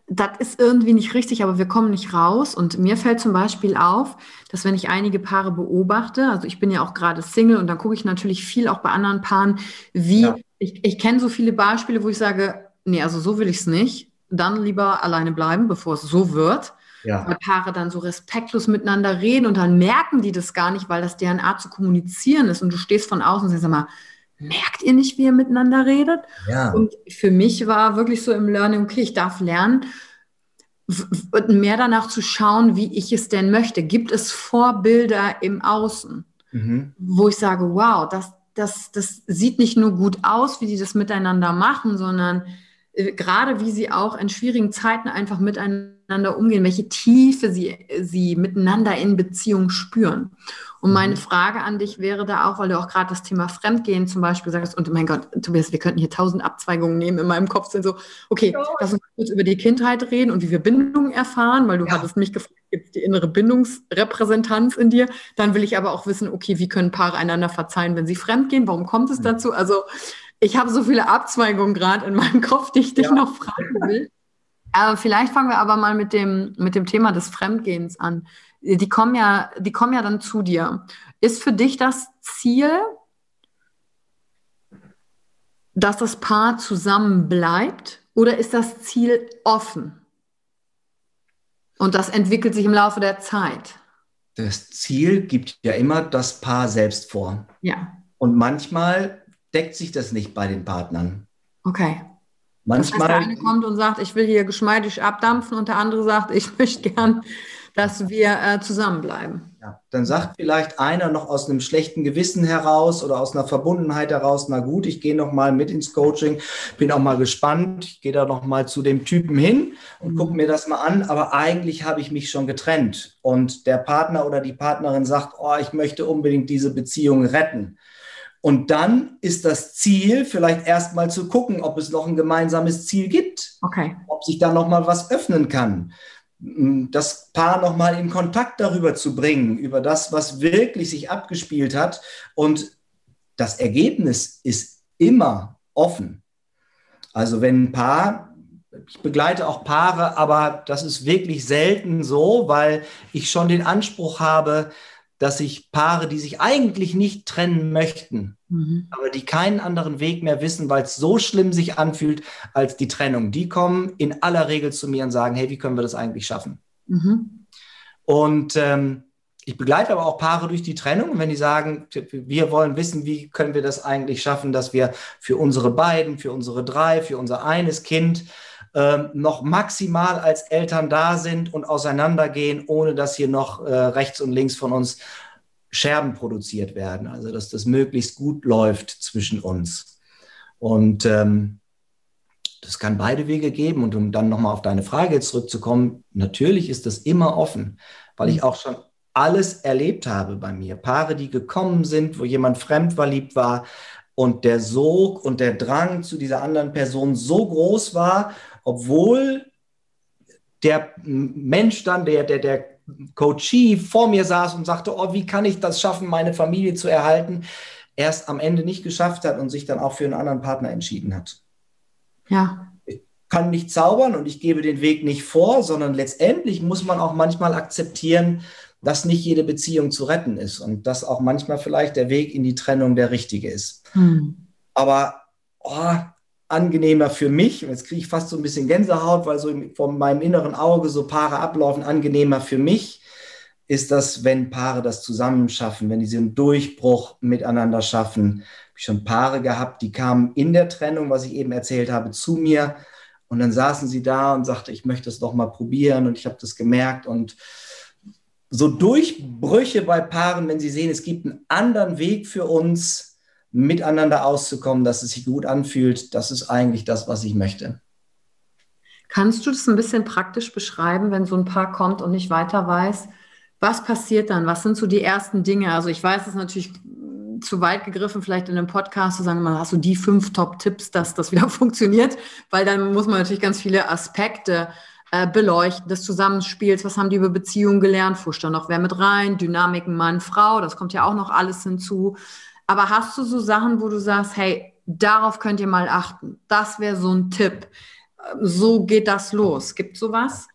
das ist irgendwie nicht richtig, aber wir kommen nicht raus. Und mir fällt zum Beispiel auf, dass wenn ich einige Paare beobachte, also ich bin ja auch gerade Single und dann gucke ich natürlich viel auch bei anderen Paaren, wie ja. ich, ich kenne so viele Beispiele, wo ich sage, nee, also so will ich es nicht. Dann lieber alleine bleiben, bevor es so wird. Ja. Weil Paare dann so respektlos miteinander reden und dann merken die das gar nicht, weil das deren Art zu kommunizieren ist. Und du stehst von außen und sagst, sag mal, merkt ihr nicht, wie ihr miteinander redet? Ja. Und für mich war wirklich so im Learning, okay, ich darf lernen, mehr danach zu schauen, wie ich es denn möchte. Gibt es Vorbilder im Außen, mhm. wo ich sage, wow, das, das, das sieht nicht nur gut aus, wie die das miteinander machen, sondern äh, gerade wie sie auch in schwierigen Zeiten einfach miteinander umgehen, welche Tiefe sie, sie miteinander in Beziehung spüren. Und meine mhm. Frage an dich wäre da auch, weil du auch gerade das Thema Fremdgehen zum Beispiel sagst, und mein Gott, Tobias, wir könnten hier tausend Abzweigungen nehmen in meinem Kopf, sind so, okay, ja. lass uns kurz über die Kindheit reden und wie wir Bindungen erfahren, weil du ja. hattest mich gefragt, gibt es die innere Bindungsrepräsentanz in dir? Dann will ich aber auch wissen, okay, wie können Paare einander verzeihen, wenn sie fremdgehen? Warum kommt es mhm. dazu? Also ich habe so viele Abzweigungen gerade in meinem Kopf, die ich dich ja. noch fragen will. Aber vielleicht fangen wir aber mal mit dem, mit dem Thema des Fremdgehens an die kommen ja, die kommen ja dann zu dir. Ist für dich das Ziel, dass das Paar zusammen bleibt oder ist das Ziel offen? Und das entwickelt sich im Laufe der Zeit. Das Ziel gibt ja immer das Paar selbst vor. Ja. Und manchmal deckt sich das nicht bei den Partnern. Okay. Manchmal. Das heißt, der eine kommt und sagt, ich will hier geschmeidig abdampfen und der andere sagt, ich möchte gern dass wir äh, zusammenbleiben. Ja, dann sagt vielleicht einer noch aus einem schlechten Gewissen heraus oder aus einer Verbundenheit heraus, na gut, ich gehe noch mal mit ins Coaching, bin auch mal gespannt, ich gehe da noch mal zu dem Typen hin und gucke mir das mal an, aber eigentlich habe ich mich schon getrennt und der Partner oder die Partnerin sagt, oh, ich möchte unbedingt diese Beziehung retten. Und dann ist das Ziel, vielleicht erstmal zu gucken, ob es noch ein gemeinsames Ziel gibt. Okay. Ob sich da noch mal was öffnen kann das Paar nochmal in Kontakt darüber zu bringen, über das, was wirklich sich abgespielt hat. Und das Ergebnis ist immer offen. Also wenn ein Paar, ich begleite auch Paare, aber das ist wirklich selten so, weil ich schon den Anspruch habe, dass sich Paare, die sich eigentlich nicht trennen möchten, mhm. aber die keinen anderen Weg mehr wissen, weil es so schlimm sich anfühlt als die Trennung, die kommen in aller Regel zu mir und sagen, hey, wie können wir das eigentlich schaffen? Mhm. Und ähm, ich begleite aber auch Paare durch die Trennung, wenn die sagen, wir wollen wissen, wie können wir das eigentlich schaffen, dass wir für unsere beiden, für unsere drei, für unser eines Kind ähm, noch maximal als Eltern da sind und auseinandergehen, ohne dass hier noch äh, rechts und links von uns Scherben produziert werden. Also dass das möglichst gut läuft zwischen uns. Und ähm, das kann beide Wege geben. Und um dann nochmal auf deine Frage zurückzukommen, natürlich ist das immer offen, weil ich mhm. auch schon alles erlebt habe bei mir. Paare, die gekommen sind, wo jemand fremdverliebt war und der Sog und der Drang zu dieser anderen Person so groß war obwohl der Mensch dann, der, der, der Coachee vor mir saß und sagte, oh, wie kann ich das schaffen, meine Familie zu erhalten, erst am Ende nicht geschafft hat und sich dann auch für einen anderen Partner entschieden hat. Ja. Ich kann nicht zaubern und ich gebe den Weg nicht vor, sondern letztendlich muss man auch manchmal akzeptieren, dass nicht jede Beziehung zu retten ist und dass auch manchmal vielleicht der Weg in die Trennung der richtige ist. Hm. Aber oh, angenehmer für mich, jetzt kriege ich fast so ein bisschen Gänsehaut, weil so von meinem inneren Auge so Paare ablaufen, angenehmer für mich ist das, wenn Paare das zusammen schaffen, wenn die einen Durchbruch miteinander schaffen. Habe ich schon Paare gehabt, die kamen in der Trennung, was ich eben erzählt habe, zu mir. Und dann saßen sie da und sagte, ich möchte es doch mal probieren. Und ich habe das gemerkt. Und so Durchbrüche bei Paaren, wenn sie sehen, es gibt einen anderen Weg für uns, miteinander auszukommen, dass es sich gut anfühlt, das ist eigentlich das, was ich möchte. Kannst du das ein bisschen praktisch beschreiben, wenn so ein Paar kommt und nicht weiter weiß? Was passiert dann? Was sind so die ersten Dinge? Also ich weiß, es ist natürlich zu weit gegriffen, vielleicht in einem Podcast zu sagen, man hast du die fünf Top-Tipps, dass das wieder funktioniert, weil dann muss man natürlich ganz viele Aspekte äh, beleuchten, des Zusammenspiels, was haben die über Beziehungen gelernt, fuscht da noch wer mit rein, Dynamiken Mann, Frau, das kommt ja auch noch alles hinzu. Aber hast du so Sachen, wo du sagst, hey, darauf könnt ihr mal achten, das wäre so ein Tipp, so geht das los. Gibt sowas?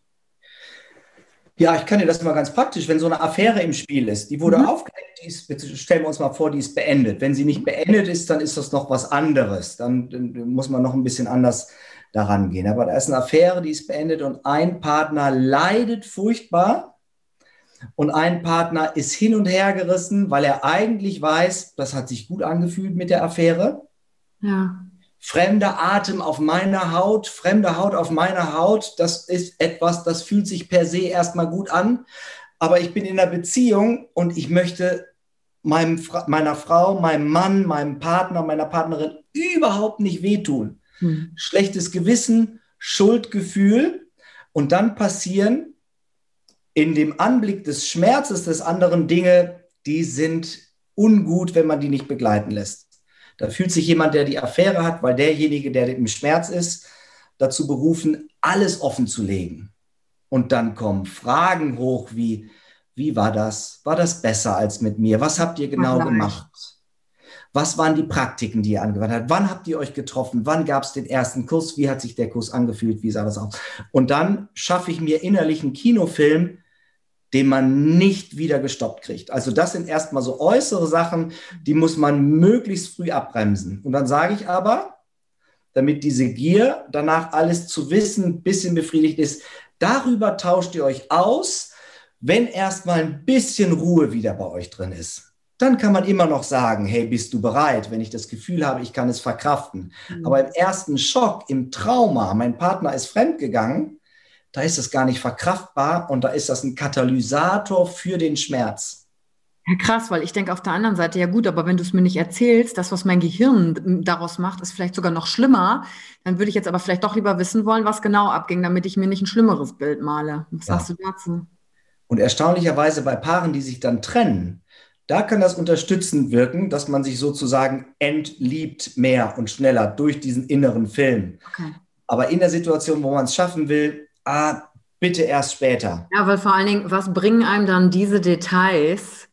Ja, ich kann dir das mal ganz praktisch, wenn so eine Affäre im Spiel ist, die wurde mhm. aufgedeckt, die ist, stellen wir uns mal vor, die ist beendet. Wenn sie nicht beendet ist, dann ist das noch was anderes. Dann, dann muss man noch ein bisschen anders daran gehen. Aber da ist eine Affäre, die ist beendet und ein Partner leidet furchtbar und ein Partner ist hin und her gerissen, weil er eigentlich weiß, das hat sich gut angefühlt mit der Affäre. Ja. Fremder Atem auf meiner Haut, fremde Haut auf meiner Haut, das ist etwas, das fühlt sich per se erstmal gut an. Aber ich bin in einer Beziehung und ich möchte meinem, meiner Frau, meinem Mann, meinem Partner, meiner Partnerin überhaupt nicht wehtun. Hm. Schlechtes Gewissen, Schuldgefühl und dann passieren in dem Anblick des Schmerzes des anderen Dinge, die sind ungut, wenn man die nicht begleiten lässt. Da fühlt sich jemand, der die Affäre hat, weil derjenige, der im Schmerz ist, dazu berufen, alles offen zu legen. Und dann kommen Fragen hoch wie, wie war das? War das besser als mit mir? Was habt ihr genau Ach, gemacht? Was waren die Praktiken, die ihr angewandt habt? Wann habt ihr euch getroffen? Wann gab es den ersten Kuss? Wie hat sich der Kuss angefühlt? Wie sah das aus? Und dann schaffe ich mir innerlich einen Kinofilm, den man nicht wieder gestoppt kriegt. Also das sind erstmal so äußere Sachen, die muss man möglichst früh abbremsen. Und dann sage ich aber, damit diese Gier danach alles zu wissen ein bisschen befriedigt ist, darüber tauscht ihr euch aus, wenn erstmal ein bisschen Ruhe wieder bei euch drin ist. Dann kann man immer noch sagen, hey, bist du bereit, wenn ich das Gefühl habe, ich kann es verkraften. Mhm. Aber im ersten Schock, im Trauma, mein Partner ist fremdgegangen, da ist es gar nicht verkraftbar und da ist das ein Katalysator für den Schmerz. Ja, krass, weil ich denke auf der anderen Seite, ja gut, aber wenn du es mir nicht erzählst, das, was mein Gehirn daraus macht, ist vielleicht sogar noch schlimmer. Dann würde ich jetzt aber vielleicht doch lieber wissen wollen, was genau abging, damit ich mir nicht ein schlimmeres Bild male. Was ja. sagst du dazu? Und erstaunlicherweise bei Paaren, die sich dann trennen, da kann das unterstützend wirken, dass man sich sozusagen entliebt mehr und schneller durch diesen inneren Film. Okay. Aber in der Situation, wo man es schaffen will, ah, bitte erst später. Ja, weil vor allen Dingen, was bringen einem dann diese Details?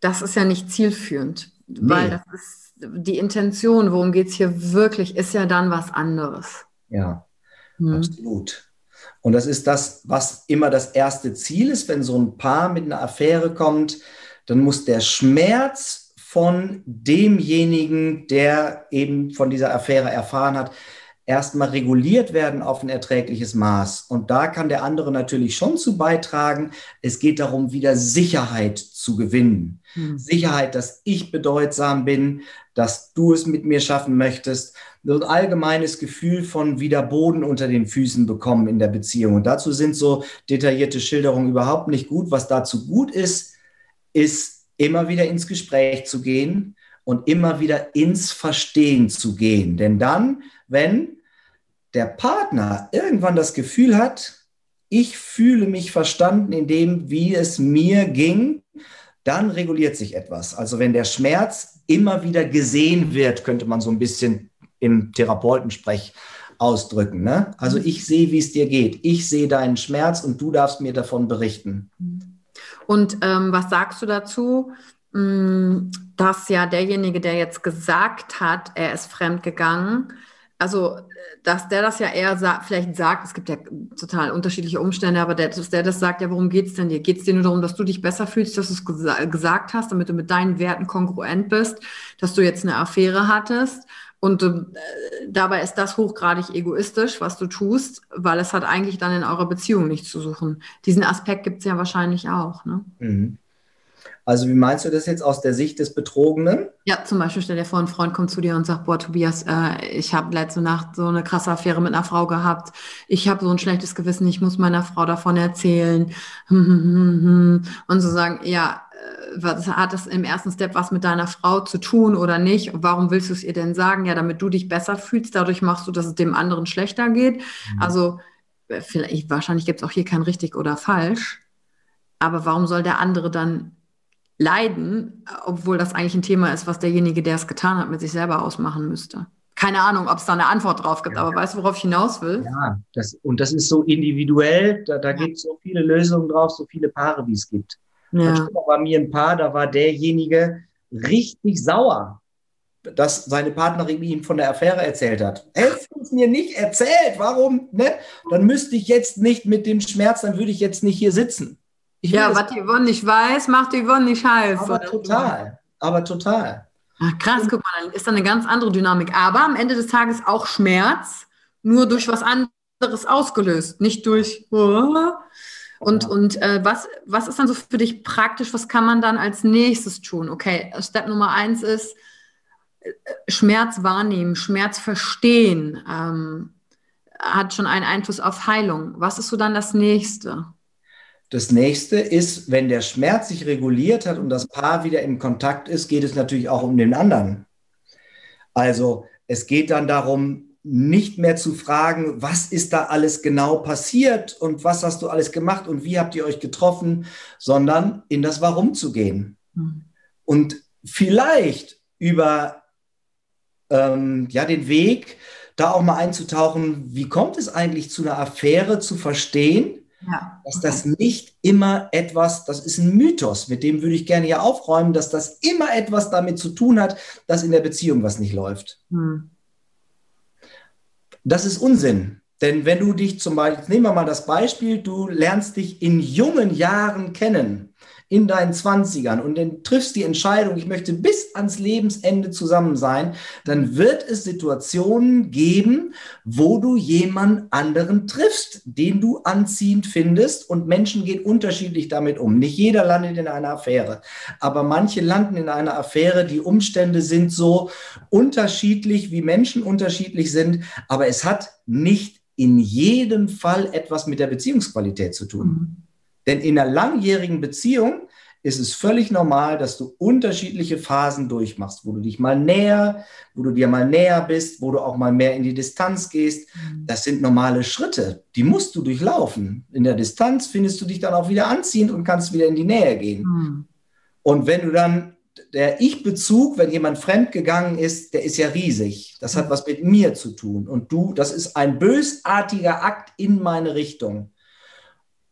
Das ist ja nicht zielführend, nee. weil das ist die Intention, worum geht es hier wirklich, ist ja dann was anderes. Ja, hm. absolut. Und das ist das, was immer das erste Ziel ist, wenn so ein Paar mit einer Affäre kommt, dann muss der Schmerz von demjenigen, der eben von dieser Affäre erfahren hat, erstmal reguliert werden auf ein erträgliches Maß. Und da kann der andere natürlich schon zu beitragen. Es geht darum, wieder Sicherheit zu gewinnen. Hm. Sicherheit, dass ich bedeutsam bin, dass du es mit mir schaffen möchtest. So ein allgemeines Gefühl von wieder Boden unter den Füßen bekommen in der Beziehung. Und dazu sind so detaillierte Schilderungen überhaupt nicht gut. Was dazu gut ist, ist immer wieder ins Gespräch zu gehen und immer wieder ins Verstehen zu gehen. Denn dann, wenn der Partner irgendwann das Gefühl hat, ich fühle mich verstanden in dem, wie es mir ging, dann reguliert sich etwas. Also wenn der Schmerz immer wieder gesehen wird, könnte man so ein bisschen im Therapeutensprech ausdrücken. Ne? Also mhm. ich sehe, wie es dir geht. Ich sehe deinen Schmerz und du darfst mir davon berichten. Und ähm, was sagst du dazu, mm, dass ja derjenige, der jetzt gesagt hat, er ist fremdgegangen, also dass der das ja eher sa vielleicht sagt, es gibt ja total unterschiedliche Umstände, aber der, dass der das sagt, ja, worum geht es denn dir? Geht es dir nur darum, dass du dich besser fühlst, dass du es gesa gesagt hast, damit du mit deinen Werten kongruent bist, dass du jetzt eine Affäre hattest? Und äh, dabei ist das hochgradig egoistisch, was du tust, weil es hat eigentlich dann in eurer Beziehung nichts zu suchen. Diesen Aspekt gibt es ja wahrscheinlich auch. Ne? Mhm. Also wie meinst du das jetzt aus der Sicht des Betrogenen? Ja, zum Beispiel stell dir vor, ein Freund kommt zu dir und sagt, boah, Tobias, äh, ich habe letzte Nacht so eine krasse Affäre mit einer Frau gehabt. Ich habe so ein schlechtes Gewissen, ich muss meiner Frau davon erzählen. Und so sagen, ja, was, hat das im ersten Step was mit deiner Frau zu tun oder nicht? Warum willst du es ihr denn sagen? Ja, damit du dich besser fühlst, dadurch machst du, dass es dem anderen schlechter geht. Mhm. Also äh, vielleicht, wahrscheinlich gibt es auch hier kein richtig oder falsch. Aber warum soll der andere dann leiden, obwohl das eigentlich ein Thema ist, was derjenige, der es getan hat, mit sich selber ausmachen müsste? Keine Ahnung, ob es da eine Antwort drauf gibt, ja. aber weißt du, worauf ich hinaus will? Ja, das, und das ist so individuell, da, da ja. gibt es so viele Lösungen drauf, so viele Paare, wie es gibt. Ja. Da war mir ein Paar, da war derjenige richtig sauer, dass seine Partnerin ihm von der Affäre erzählt hat. Hättest du es mir nicht erzählt, warum? Ne? Dann müsste ich jetzt nicht mit dem Schmerz, dann würde ich jetzt nicht hier sitzen. Ja, was die Yvonne nicht weiß, macht die Yvonne nicht heiß. Aber total, aber total. Ach, krass, guck mal, dann ist da eine ganz andere Dynamik. Aber am Ende des Tages auch Schmerz, nur durch was anderes ausgelöst, nicht durch. Oh. Und, und äh, was, was ist dann so für dich praktisch? Was kann man dann als nächstes tun? Okay, Step Nummer eins ist äh, Schmerz wahrnehmen, Schmerz verstehen, ähm, hat schon einen Einfluss auf Heilung. Was ist so dann das nächste? Das nächste ist, wenn der Schmerz sich reguliert hat und das Paar wieder in Kontakt ist, geht es natürlich auch um den anderen. Also es geht dann darum, nicht mehr zu fragen, was ist da alles genau passiert und was hast du alles gemacht und wie habt ihr euch getroffen, sondern in das Warum zu gehen. Mhm. Und vielleicht über ähm, ja, den Weg, da auch mal einzutauchen, wie kommt es eigentlich zu einer Affäre, zu verstehen, ja. Dass das nicht immer etwas, das ist ein Mythos, mit dem würde ich gerne ja aufräumen, dass das immer etwas damit zu tun hat, dass in der Beziehung was nicht läuft. Hm. Das ist Unsinn. Denn wenn du dich zum Beispiel, nehmen wir mal das Beispiel, du lernst dich in jungen Jahren kennen in deinen Zwanzigern und dann triffst die Entscheidung, ich möchte bis ans Lebensende zusammen sein, dann wird es Situationen geben, wo du jemand anderen triffst, den du anziehend findest und Menschen gehen unterschiedlich damit um. Nicht jeder landet in einer Affäre, aber manche landen in einer Affäre. Die Umstände sind so unterschiedlich, wie Menschen unterschiedlich sind, aber es hat nicht in jedem Fall etwas mit der Beziehungsqualität zu tun. Denn in einer langjährigen Beziehung ist es völlig normal, dass du unterschiedliche Phasen durchmachst, wo du dich mal näher, wo du dir mal näher bist, wo du auch mal mehr in die Distanz gehst. Mhm. Das sind normale Schritte, die musst du durchlaufen. In der Distanz findest du dich dann auch wieder anziehend und kannst wieder in die Nähe gehen. Mhm. Und wenn du dann der Ich-Bezug, wenn jemand fremd gegangen ist, der ist ja riesig. Das hat mhm. was mit mir zu tun. Und du, das ist ein bösartiger Akt in meine Richtung.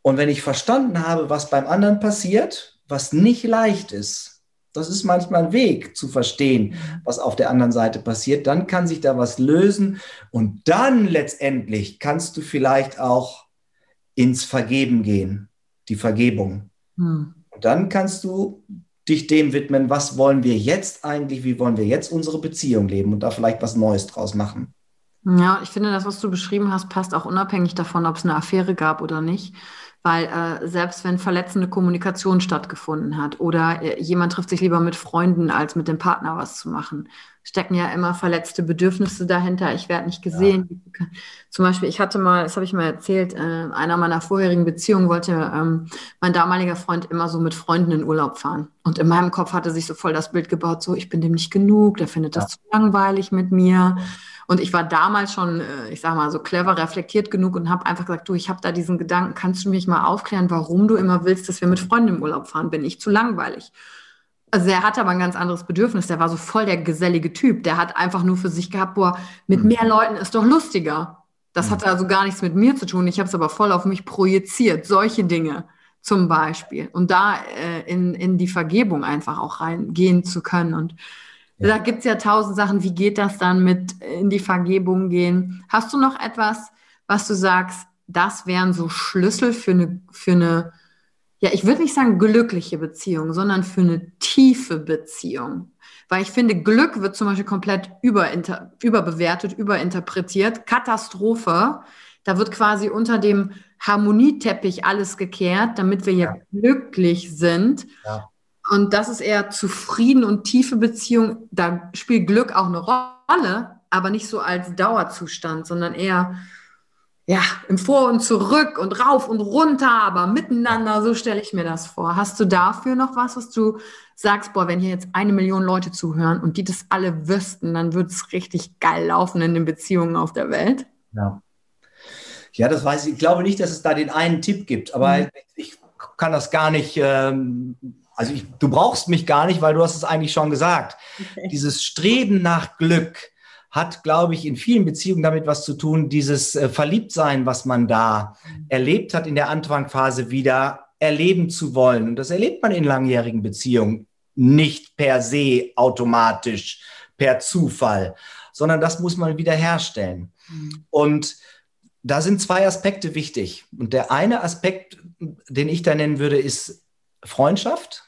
Und wenn ich verstanden habe, was beim anderen passiert, was nicht leicht ist, das ist manchmal ein Weg zu verstehen, was auf der anderen Seite passiert, dann kann sich da was lösen und dann letztendlich kannst du vielleicht auch ins Vergeben gehen, die Vergebung. Hm. Und dann kannst du dich dem widmen, was wollen wir jetzt eigentlich, wie wollen wir jetzt unsere Beziehung leben und da vielleicht was Neues draus machen. Ja, ich finde, das, was du beschrieben hast, passt auch unabhängig davon, ob es eine Affäre gab oder nicht. Weil äh, selbst wenn verletzende Kommunikation stattgefunden hat oder äh, jemand trifft sich lieber mit Freunden, als mit dem Partner was zu machen, stecken ja immer verletzte Bedürfnisse dahinter. Ich werde nicht gesehen. Ja. Zum Beispiel, ich hatte mal, das habe ich mal erzählt, äh, einer meiner vorherigen Beziehungen wollte ähm, mein damaliger Freund immer so mit Freunden in Urlaub fahren. Und in meinem Kopf hatte sich so voll das Bild gebaut, so ich bin dem nicht genug, der findet das ja. zu langweilig mit mir. Und ich war damals schon, äh, ich sag mal, so clever, reflektiert genug und habe einfach gesagt, du, ich habe da diesen Gedanken, kannst du mich mal aufklären, warum du immer willst, dass wir mit Freunden im Urlaub fahren? Bin ich zu langweilig? Also er hatte aber ein ganz anderes Bedürfnis. Der war so voll der gesellige Typ. Der hat einfach nur für sich gehabt, boah, mit mehr mhm. Leuten ist doch lustiger. Das mhm. hatte also gar nichts mit mir zu tun. Ich habe es aber voll auf mich projiziert. Solche Dinge zum Beispiel. Und da äh, in, in die Vergebung einfach auch reingehen zu können. Und ja. Da gibt es ja tausend Sachen. Wie geht das dann mit in die Vergebung gehen? Hast du noch etwas, was du sagst, das wären so Schlüssel für eine, für eine ja, ich würde nicht sagen glückliche Beziehung, sondern für eine tiefe Beziehung. Weil ich finde, Glück wird zum Beispiel komplett überinter, überbewertet, überinterpretiert. Katastrophe, da wird quasi unter dem Harmonieteppich alles gekehrt, damit wir ja, ja glücklich sind. Ja. Und das ist eher zufrieden und tiefe Beziehung. Da spielt Glück auch eine Rolle, aber nicht so als Dauerzustand, sondern eher, ja, im Vor und Zurück und rauf und runter, aber miteinander, so stelle ich mir das vor. Hast du dafür noch was, was du sagst, boah, wenn hier jetzt eine Million Leute zuhören und die das alle wüssten, dann würde es richtig geil laufen in den Beziehungen auf der Welt? Ja. Ja, das weiß ich. Ich glaube nicht, dass es da den einen Tipp gibt, aber mhm. ich kann das gar nicht, ähm, also ich, du brauchst mich gar nicht, weil du hast es eigentlich schon gesagt. Okay. Dieses Streben nach Glück, hat, glaube ich, in vielen Beziehungen damit was zu tun, dieses äh, Verliebtsein, was man da mhm. erlebt hat in der Anfangsphase wieder erleben zu wollen. Und das erlebt man in langjährigen Beziehungen nicht per se automatisch, per Zufall, sondern das muss man wieder herstellen. Mhm. Und da sind zwei Aspekte wichtig. Und der eine Aspekt, den ich da nennen würde, ist Freundschaft.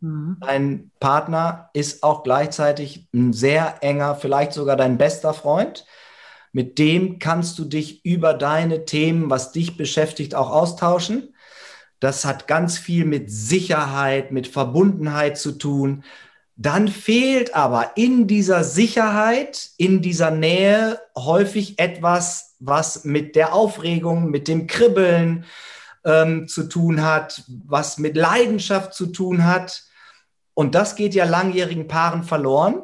Mhm. Dein Partner ist auch gleichzeitig ein sehr enger, vielleicht sogar dein bester Freund. Mit dem kannst du dich über deine Themen, was dich beschäftigt, auch austauschen. Das hat ganz viel mit Sicherheit, mit Verbundenheit zu tun. Dann fehlt aber in dieser Sicherheit, in dieser Nähe häufig etwas, was mit der Aufregung, mit dem Kribbeln ähm, zu tun hat, was mit Leidenschaft zu tun hat. Und das geht ja langjährigen Paaren verloren.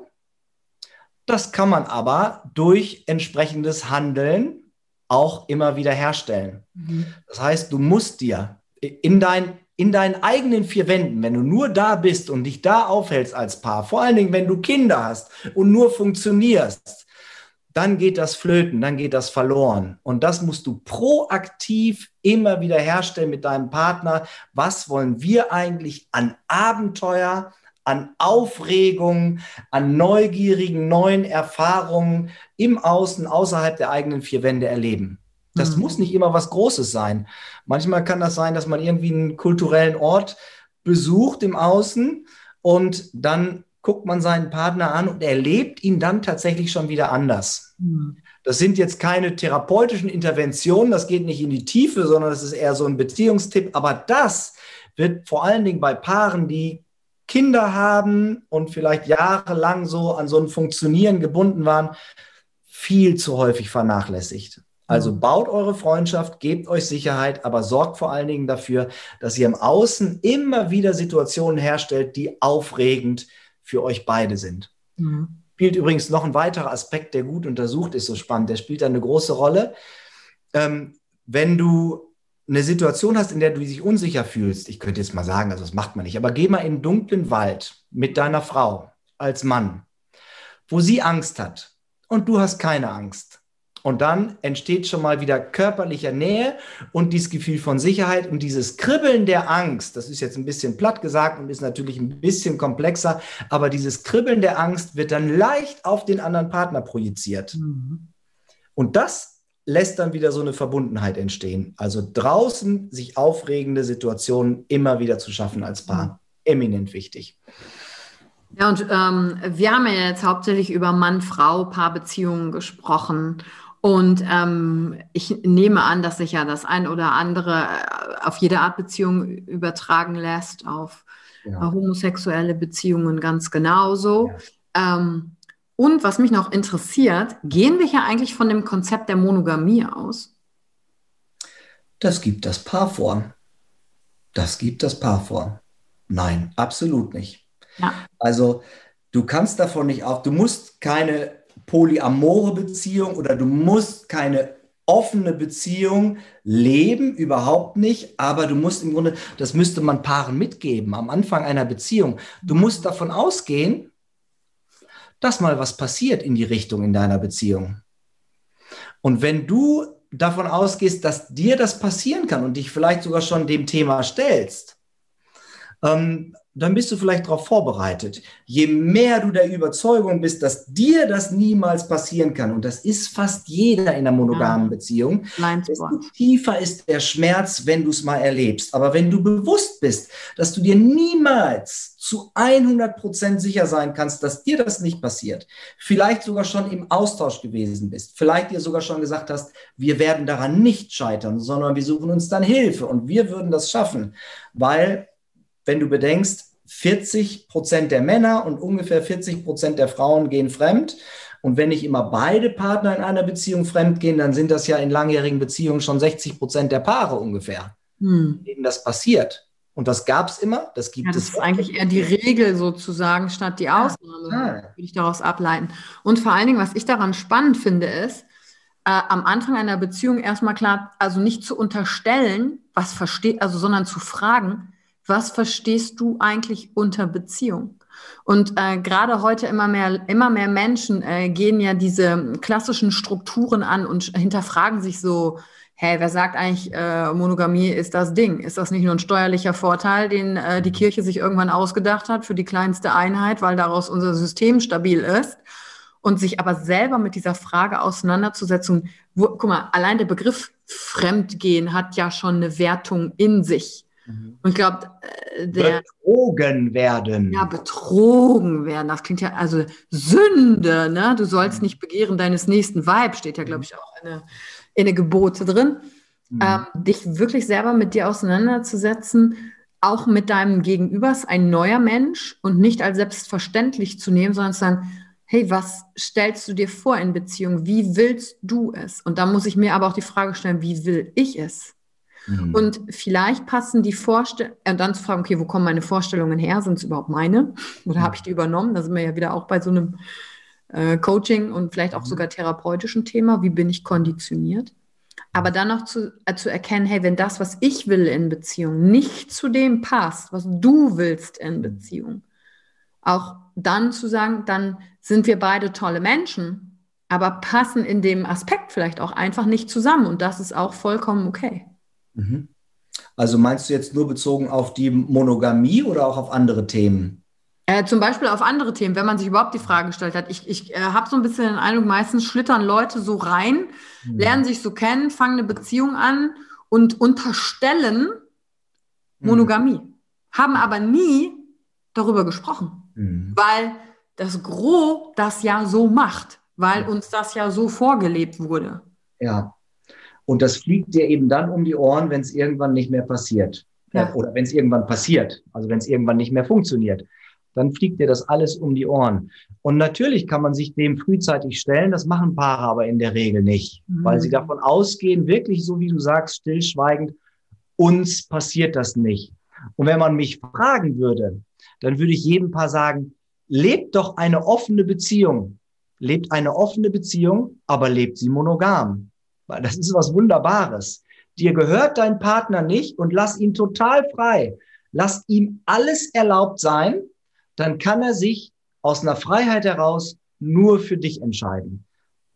Das kann man aber durch entsprechendes Handeln auch immer wieder herstellen. Mhm. Das heißt, du musst dir in, dein, in deinen eigenen vier Wänden, wenn du nur da bist und dich da aufhältst als Paar, vor allen Dingen, wenn du Kinder hast und nur funktionierst, dann geht das flöten, dann geht das verloren. Und das musst du proaktiv immer wieder herstellen mit deinem Partner. Was wollen wir eigentlich an Abenteuer, an Aufregung, an neugierigen neuen Erfahrungen im Außen, außerhalb der eigenen vier Wände erleben. Das mhm. muss nicht immer was Großes sein. Manchmal kann das sein, dass man irgendwie einen kulturellen Ort besucht im Außen und dann guckt man seinen Partner an und erlebt ihn dann tatsächlich schon wieder anders. Mhm. Das sind jetzt keine therapeutischen Interventionen, das geht nicht in die Tiefe, sondern das ist eher so ein Beziehungstipp. Aber das wird vor allen Dingen bei Paaren, die Kinder haben und vielleicht jahrelang so an so ein Funktionieren gebunden waren, viel zu häufig vernachlässigt. Also mhm. baut eure Freundschaft, gebt euch Sicherheit, aber sorgt vor allen Dingen dafür, dass ihr im Außen immer wieder Situationen herstellt, die aufregend für euch beide sind. Mhm. Spielt übrigens noch ein weiterer Aspekt, der gut untersucht ist, so spannend, der spielt da eine große Rolle. Ähm, wenn du eine Situation hast, in der du dich unsicher fühlst, ich könnte jetzt mal sagen, also das macht man nicht, aber geh mal in den dunklen Wald mit deiner Frau als Mann, wo sie Angst hat und du hast keine Angst. Und dann entsteht schon mal wieder körperliche Nähe und dieses Gefühl von Sicherheit und dieses Kribbeln der Angst. Das ist jetzt ein bisschen platt gesagt und ist natürlich ein bisschen komplexer, aber dieses Kribbeln der Angst wird dann leicht auf den anderen Partner projiziert. Mhm. Und das lässt dann wieder so eine Verbundenheit entstehen. Also draußen sich aufregende Situationen immer wieder zu schaffen als Paar. Eminent wichtig. Ja, und ähm, wir haben ja jetzt hauptsächlich über Mann-Frau-Paarbeziehungen gesprochen. Und ähm, ich nehme an, dass sich ja das ein oder andere äh, auf jede Art Beziehung übertragen lässt, auf ja. homosexuelle Beziehungen ganz genauso. Ja. Ähm, und was mich noch interessiert, gehen wir hier eigentlich von dem Konzept der Monogamie aus? Das gibt das Paar vor. Das gibt das Paar vor. Nein, absolut nicht. Ja. Also du kannst davon nicht auf, du musst keine polyamore Beziehung oder du musst keine offene Beziehung leben, überhaupt nicht, aber du musst im Grunde, das müsste man Paaren mitgeben am Anfang einer Beziehung. Du musst davon ausgehen, dass mal was passiert in die Richtung in deiner Beziehung. Und wenn du davon ausgehst, dass dir das passieren kann und dich vielleicht sogar schon dem Thema stellst, ähm, dann bist du vielleicht darauf vorbereitet. Je mehr du der Überzeugung bist, dass dir das niemals passieren kann, und das ist fast jeder in einer monogamen ja. Beziehung, desto tiefer ist der Schmerz, wenn du es mal erlebst. Aber wenn du bewusst bist, dass du dir niemals zu 100 Prozent sicher sein kannst, dass dir das nicht passiert, vielleicht sogar schon im Austausch gewesen bist, vielleicht dir sogar schon gesagt hast, wir werden daran nicht scheitern, sondern wir suchen uns dann Hilfe und wir würden das schaffen, weil wenn du bedenkst, 40 Prozent der Männer und ungefähr 40 Prozent der Frauen gehen fremd. Und wenn nicht immer beide Partner in einer Beziehung fremdgehen, dann sind das ja in langjährigen Beziehungen schon 60 Prozent der Paare ungefähr, hm. denen das passiert. Und das gab es immer, das gibt ja, das es. Das ist eigentlich eher die Regel sozusagen statt die Ausnahme, ja. würde ich daraus ableiten. Und vor allen Dingen, was ich daran spannend finde, ist, äh, am Anfang einer Beziehung erstmal klar, also nicht zu unterstellen, was versteht, also sondern zu fragen, was verstehst du eigentlich unter Beziehung? Und äh, gerade heute immer mehr, immer mehr Menschen äh, gehen ja diese klassischen Strukturen an und hinterfragen sich so, hey, wer sagt eigentlich, äh, Monogamie ist das Ding? Ist das nicht nur ein steuerlicher Vorteil, den äh, die Kirche sich irgendwann ausgedacht hat für die kleinste Einheit, weil daraus unser System stabil ist? Und sich aber selber mit dieser Frage auseinanderzusetzen, wo, guck mal, allein der Begriff Fremdgehen hat ja schon eine Wertung in sich. Mhm. Und ich glaube, äh, der. Betrogen werden. Ja, betrogen werden. Das klingt ja, also Sünde, ne? Du sollst mhm. nicht begehren deines nächsten Weib, steht ja, glaube ich, auch in der, in der Gebote drin. Mhm. Ähm, dich wirklich selber mit dir auseinanderzusetzen, auch mit deinem Gegenüber, ein neuer Mensch und nicht als selbstverständlich zu nehmen, sondern zu sagen, hey, was stellst du dir vor in Beziehung? Wie willst du es? Und da muss ich mir aber auch die Frage stellen, wie will ich es? Mhm. Und vielleicht passen die Vorstellungen, und dann zu fragen, okay, wo kommen meine Vorstellungen her? Sind es überhaupt meine? Oder mhm. habe ich die übernommen? Da sind wir ja wieder auch bei so einem äh, Coaching und vielleicht auch mhm. sogar therapeutischen Thema. Wie bin ich konditioniert? Aber dann noch zu, äh, zu erkennen, hey, wenn das, was ich will in Beziehung, nicht zu dem passt, was du willst in mhm. Beziehung, auch dann zu sagen, dann sind wir beide tolle Menschen, aber passen in dem Aspekt vielleicht auch einfach nicht zusammen. Und das ist auch vollkommen okay. Mhm. Also meinst du jetzt nur bezogen auf die Monogamie oder auch auf andere Themen? Äh, zum Beispiel auf andere Themen, wenn man sich überhaupt die Frage gestellt hat. Ich, ich äh, habe so ein bisschen den Eindruck, meistens schlittern Leute so rein, mhm. lernen sich so kennen, fangen eine Beziehung an und unterstellen mhm. Monogamie, mhm. haben aber nie darüber gesprochen mhm. weil das Gros das ja so macht, weil uns das ja so vorgelebt wurde. Ja. Und das fliegt dir eben dann um die Ohren, wenn es irgendwann nicht mehr passiert. Ja. Oder wenn es irgendwann passiert, also wenn es irgendwann nicht mehr funktioniert. Dann fliegt dir das alles um die Ohren. Und natürlich kann man sich dem frühzeitig stellen, das machen Paare aber in der Regel nicht, mhm. weil sie davon ausgehen, wirklich so wie du sagst, stillschweigend, uns passiert das nicht. Und wenn man mich fragen würde, dann würde ich jedem Paar sagen, lebt doch eine offene Beziehung. Lebt eine offene Beziehung, aber lebt sie monogam. Weil das ist was Wunderbares. Dir gehört dein Partner nicht und lass ihn total frei. Lass ihm alles erlaubt sein, dann kann er sich aus einer Freiheit heraus nur für dich entscheiden.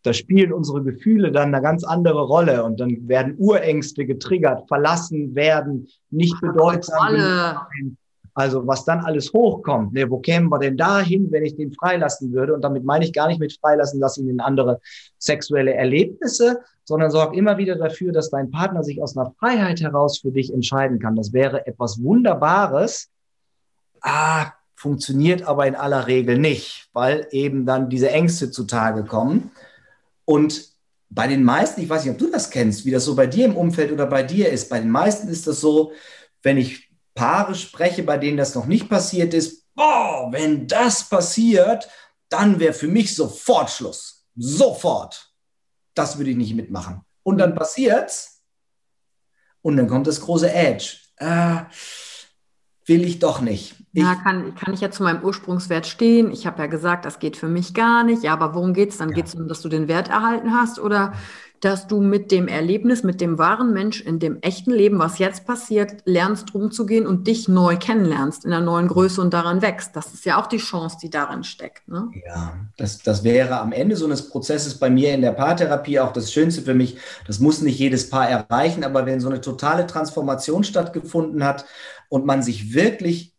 Da spielen unsere Gefühle dann eine ganz andere Rolle und dann werden Urängste getriggert, verlassen werden, nicht bedeutsam. Also was dann alles hochkommt, ne, wo kämen wir denn da hin, wenn ich den freilassen würde? Und damit meine ich gar nicht mit freilassen, dass ihn in andere sexuelle Erlebnisse, sondern sorg immer wieder dafür, dass dein Partner sich aus einer Freiheit heraus für dich entscheiden kann. Das wäre etwas Wunderbares. Ah, funktioniert aber in aller Regel nicht, weil eben dann diese Ängste zutage kommen. Und bei den meisten, ich weiß nicht, ob du das kennst, wie das so bei dir im Umfeld oder bei dir ist, bei den meisten ist das so, wenn ich Paare spreche, bei denen das noch nicht passiert ist, boah, wenn das passiert, dann wäre für mich sofort Schluss. Sofort. Das würde ich nicht mitmachen. Und dann passiert's. Und dann kommt das große Edge. Äh, will ich doch nicht. Ich ja, kann, kann ich ja zu meinem Ursprungswert stehen? Ich habe ja gesagt, das geht für mich gar nicht. Ja, aber worum geht es? Dann ja. geht es um, dass du den Wert erhalten hast oder dass du mit dem Erlebnis, mit dem wahren Mensch in dem echten Leben, was jetzt passiert, lernst umzugehen und dich neu kennenlernst in einer neuen Größe und daran wächst. Das ist ja auch die Chance, die darin steckt. Ne? Ja, das, das wäre am Ende so eines Prozesses bei mir in der Paartherapie auch das Schönste für mich. Das muss nicht jedes Paar erreichen, aber wenn so eine totale Transformation stattgefunden hat und man sich wirklich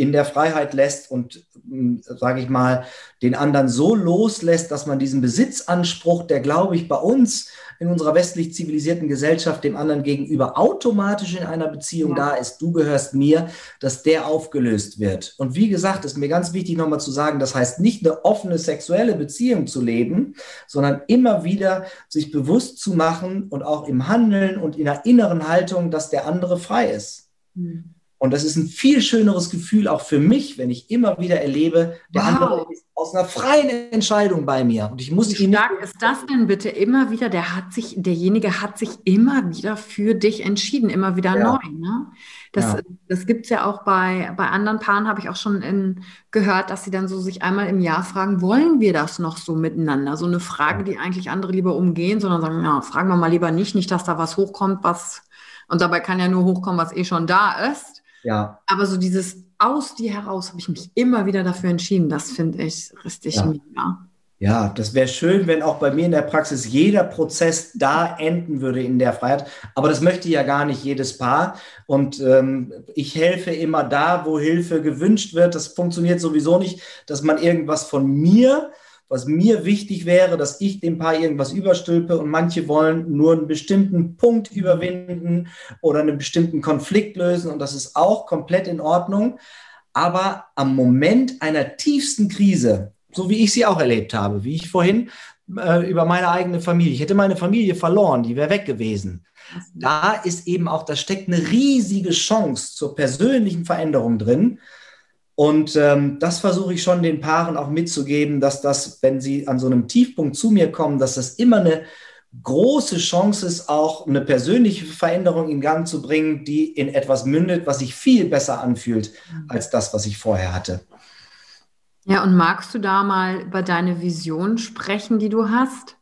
in der Freiheit lässt und, hm, sage ich mal, den anderen so loslässt, dass man diesen Besitzanspruch, der, glaube ich, bei uns in unserer westlich zivilisierten Gesellschaft dem anderen gegenüber automatisch in einer Beziehung ja. da ist, du gehörst mir, dass der aufgelöst wird. Und wie gesagt, ist mir ganz wichtig nochmal zu sagen, das heißt nicht eine offene sexuelle Beziehung zu leben, sondern immer wieder sich bewusst zu machen und auch im Handeln und in der inneren Haltung, dass der andere frei ist. Mhm. Und das ist ein viel schöneres Gefühl auch für mich, wenn ich immer wieder erlebe, der wow. andere ist aus einer freien Entscheidung bei mir. Und ich muss Wie stark ist das denn bitte immer wieder? Der hat sich, derjenige hat sich immer wieder für dich entschieden, immer wieder ja. neu. Ne? Das, ja. das gibt es ja auch bei, bei anderen Paaren, habe ich auch schon in, gehört, dass sie dann so sich einmal im Jahr fragen, wollen wir das noch so miteinander? So eine Frage, die eigentlich andere lieber umgehen, sondern sagen, ja, fragen wir mal lieber nicht, nicht, dass da was hochkommt, was, und dabei kann ja nur hochkommen, was eh schon da ist. Ja. Aber so dieses aus dir heraus habe ich mich immer wieder dafür entschieden. Das finde ich richtig ja. mega. Ja, das wäre schön, wenn auch bei mir in der Praxis jeder Prozess da enden würde in der Freiheit. Aber das möchte ja gar nicht jedes Paar. Und ähm, ich helfe immer da, wo Hilfe gewünscht wird. Das funktioniert sowieso nicht, dass man irgendwas von mir was mir wichtig wäre, dass ich dem Paar irgendwas überstülpe und manche wollen nur einen bestimmten Punkt überwinden oder einen bestimmten Konflikt lösen und das ist auch komplett in Ordnung. Aber am Moment einer tiefsten Krise, so wie ich sie auch erlebt habe, wie ich vorhin äh, über meine eigene Familie, ich hätte meine Familie verloren, die wäre weg gewesen. Da ist eben auch, da steckt eine riesige Chance zur persönlichen Veränderung drin. Und ähm, das versuche ich schon den Paaren auch mitzugeben, dass das, wenn sie an so einem Tiefpunkt zu mir kommen, dass das immer eine große Chance ist, auch eine persönliche Veränderung in Gang zu bringen, die in etwas mündet, was sich viel besser anfühlt als das, was ich vorher hatte. Ja, und magst du da mal über deine Vision sprechen, die du hast?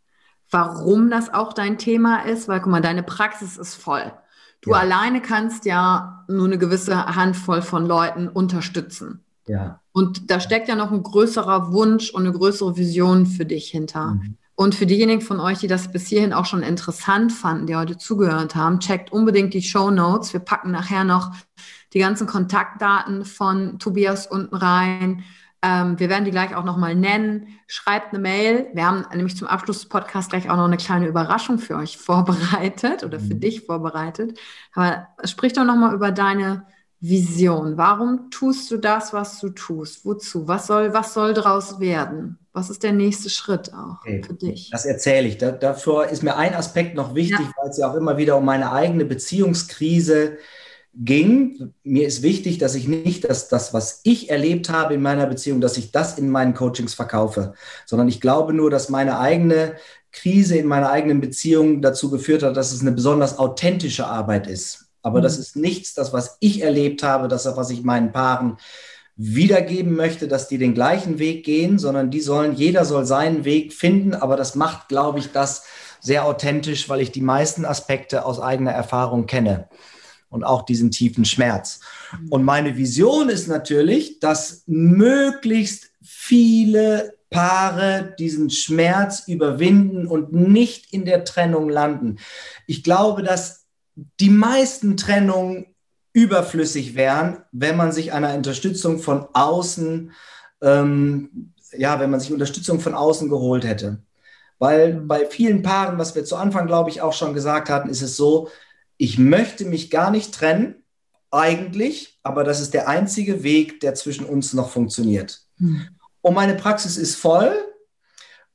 Warum das auch dein Thema ist? Weil, guck mal, deine Praxis ist voll. Du ja. alleine kannst ja nur eine gewisse Handvoll von Leuten unterstützen. Ja. Und da steckt ja noch ein größerer Wunsch und eine größere Vision für dich hinter. Mhm. Und für diejenigen von euch, die das bis hierhin auch schon interessant fanden, die heute zugehört haben, checkt unbedingt die Show Notes. Wir packen nachher noch die ganzen Kontaktdaten von Tobias unten rein. Ähm, wir werden die gleich auch nochmal nennen. Schreibt eine Mail. Wir haben nämlich zum Abschluss des Podcasts gleich auch noch eine kleine Überraschung für euch vorbereitet oder für mhm. dich vorbereitet. Aber sprich doch nochmal über deine Vision. Warum tust du das, was du tust? Wozu? Was soll, was soll daraus werden? Was ist der nächste Schritt auch okay. für dich? Das erzähle ich. Da, dafür ist mir ein Aspekt noch wichtig, ja. weil es ja auch immer wieder um meine eigene Beziehungskrise ging. Mir ist wichtig, dass ich nicht das, das, was ich erlebt habe in meiner Beziehung, dass ich das in meinen Coachings verkaufe, sondern ich glaube nur, dass meine eigene Krise in meiner eigenen Beziehung dazu geführt hat, dass es eine besonders authentische Arbeit ist. Aber mhm. das ist nichts, das, was ich erlebt habe, das, was ich meinen Paaren wiedergeben möchte, dass die den gleichen Weg gehen, sondern die sollen, jeder soll seinen Weg finden. Aber das macht, glaube ich, das sehr authentisch, weil ich die meisten Aspekte aus eigener Erfahrung kenne und auch diesen tiefen Schmerz. Mhm. Und meine Vision ist natürlich, dass möglichst viele Paare diesen Schmerz überwinden und nicht in der Trennung landen. Ich glaube, dass die meisten Trennungen überflüssig wären, wenn man sich einer Unterstützung von außen, ähm, ja, wenn man sich Unterstützung von außen geholt hätte. Weil bei vielen Paaren, was wir zu Anfang, glaube ich, auch schon gesagt hatten, ist es so, ich möchte mich gar nicht trennen, eigentlich, aber das ist der einzige Weg, der zwischen uns noch funktioniert. Hm. Und meine Praxis ist voll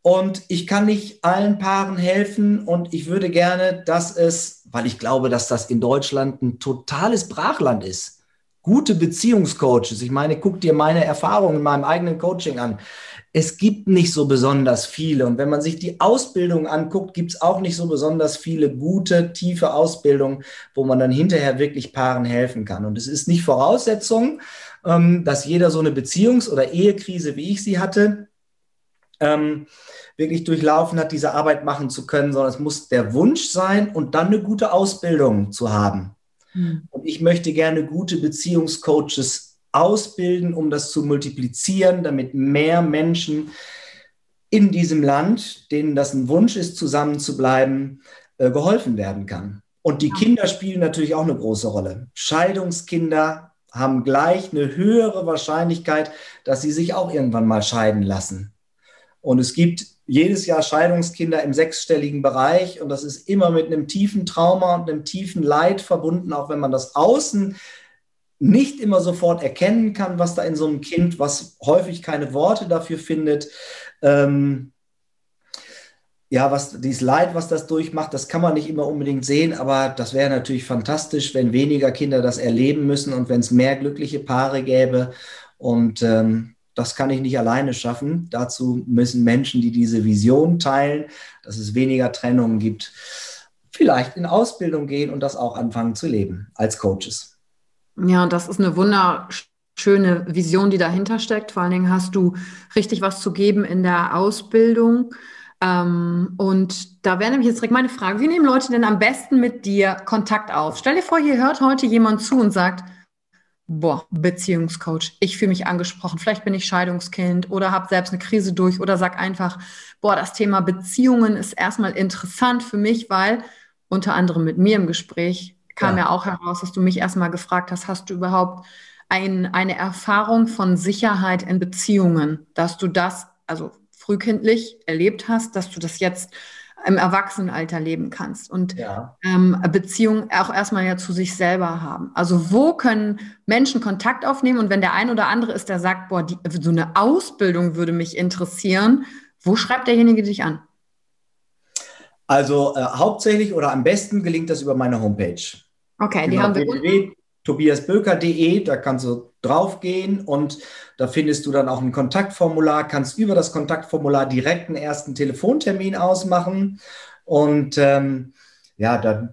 und ich kann nicht allen Paaren helfen und ich würde gerne, dass es, weil ich glaube, dass das in Deutschland ein totales Brachland ist. Gute Beziehungscoaches. Ich meine, guck dir meine Erfahrungen in meinem eigenen Coaching an. Es gibt nicht so besonders viele. Und wenn man sich die Ausbildung anguckt, gibt es auch nicht so besonders viele gute, tiefe Ausbildungen, wo man dann hinterher wirklich Paaren helfen kann. Und es ist nicht Voraussetzung, ähm, dass jeder so eine Beziehungs- oder Ehekrise, wie ich sie hatte, ähm, wirklich durchlaufen hat, diese Arbeit machen zu können, sondern es muss der Wunsch sein und dann eine gute Ausbildung zu haben. Mhm. Und ich möchte gerne gute Beziehungscoaches ausbilden, um das zu multiplizieren, damit mehr Menschen in diesem Land, denen das ein Wunsch ist, zusammen zu bleiben, äh, geholfen werden kann. Und die Kinder spielen natürlich auch eine große Rolle. Scheidungskinder haben gleich eine höhere Wahrscheinlichkeit, dass sie sich auch irgendwann mal scheiden lassen. Und es gibt jedes Jahr Scheidungskinder im sechsstelligen Bereich und das ist immer mit einem tiefen Trauma und einem tiefen Leid verbunden, auch wenn man das außen nicht immer sofort erkennen kann, was da in so einem Kind, was häufig keine Worte dafür findet. Ähm, ja, was dieses Leid, was das durchmacht, das kann man nicht immer unbedingt sehen, aber das wäre natürlich fantastisch, wenn weniger Kinder das erleben müssen und wenn es mehr glückliche Paare gäbe. Und ähm, das kann ich nicht alleine schaffen. Dazu müssen Menschen, die diese Vision teilen, dass es weniger Trennungen gibt, vielleicht in Ausbildung gehen und das auch anfangen zu leben als Coaches. Ja, das ist eine wunderschöne Vision, die dahinter steckt. Vor allen Dingen hast du richtig was zu geben in der Ausbildung. Ähm, und da wäre nämlich jetzt direkt meine Frage, wie nehmen Leute denn am besten mit dir Kontakt auf? Stell dir vor, hier hört heute jemand zu und sagt, boah, Beziehungscoach, ich fühle mich angesprochen, vielleicht bin ich Scheidungskind oder habe selbst eine Krise durch oder sag einfach, boah, das Thema Beziehungen ist erstmal interessant für mich, weil unter anderem mit mir im Gespräch kam ja, ja auch heraus, dass du mich erstmal gefragt hast, hast du überhaupt ein, eine Erfahrung von Sicherheit in Beziehungen, dass du das, also frühkindlich erlebt hast, dass du das jetzt im Erwachsenenalter leben kannst und ja. ähm, Beziehungen auch erstmal ja zu sich selber haben. Also wo können Menschen Kontakt aufnehmen und wenn der ein oder andere ist, der sagt, boah, die, so eine Ausbildung würde mich interessieren, wo schreibt derjenige dich an? Also äh, hauptsächlich oder am besten gelingt das über meine Homepage. Okay, die genau, haben wir tobiasböker.de, da kannst du draufgehen und da findest du dann auch ein Kontaktformular, kannst über das Kontaktformular direkt einen ersten Telefontermin ausmachen und ähm, ja, da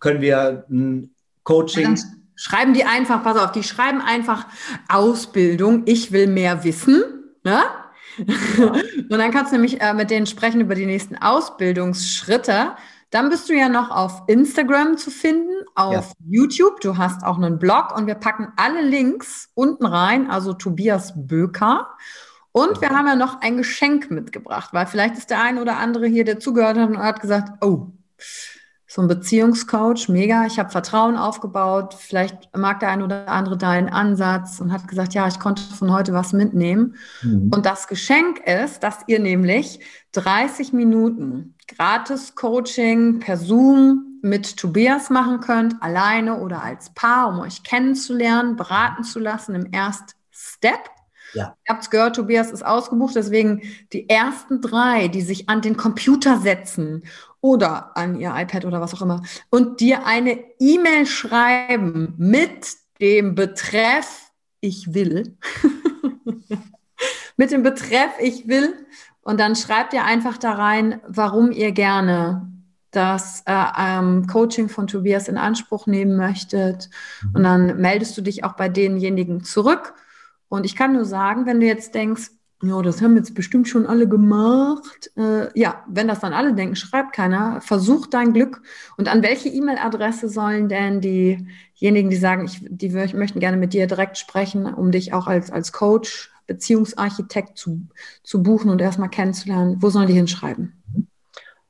können wir ein Coaching. Ja, schreiben die einfach, pass auf, die schreiben einfach Ausbildung, ich will mehr wissen, ne? Ja. und dann kannst du nämlich äh, mit denen sprechen über die nächsten Ausbildungsschritte. Dann bist du ja noch auf Instagram zu finden, auf ja. YouTube. Du hast auch einen Blog und wir packen alle Links unten rein, also Tobias Böker. Und wir haben ja noch ein Geschenk mitgebracht, weil vielleicht ist der ein oder andere hier, der zugehört hat und hat gesagt, oh, so ein Beziehungscoach, mega, ich habe Vertrauen aufgebaut, vielleicht mag der ein oder andere deinen Ansatz und hat gesagt, ja, ich konnte von heute was mitnehmen. Mhm. Und das Geschenk ist, dass ihr nämlich 30 Minuten gratis Coaching per Zoom mit Tobias machen könnt, alleine oder als Paar, um euch kennenzulernen, beraten zu lassen im Erst Step. Ja. Ihr habt es gehört, Tobias ist ausgebucht, deswegen die ersten drei, die sich an den Computer setzen oder an ihr iPad oder was auch immer und dir eine E-Mail schreiben mit dem Betreff Ich will. mit dem Betreff Ich will. Und dann schreibt ihr einfach da rein, warum ihr gerne das äh, ähm, Coaching von Tobias in Anspruch nehmen möchtet. Und dann meldest du dich auch bei denjenigen zurück. Und ich kann nur sagen, wenn du jetzt denkst, ja, das haben jetzt bestimmt schon alle gemacht. Äh, ja, wenn das dann alle denken, schreibt keiner. Versuch dein Glück. Und an welche E-Mail-Adresse sollen denn diejenigen, die sagen, ich, die möchten gerne mit dir direkt sprechen, um dich auch als, als Coach, Beziehungsarchitekt zu, zu buchen und erstmal kennenzulernen, wo sollen die hinschreiben?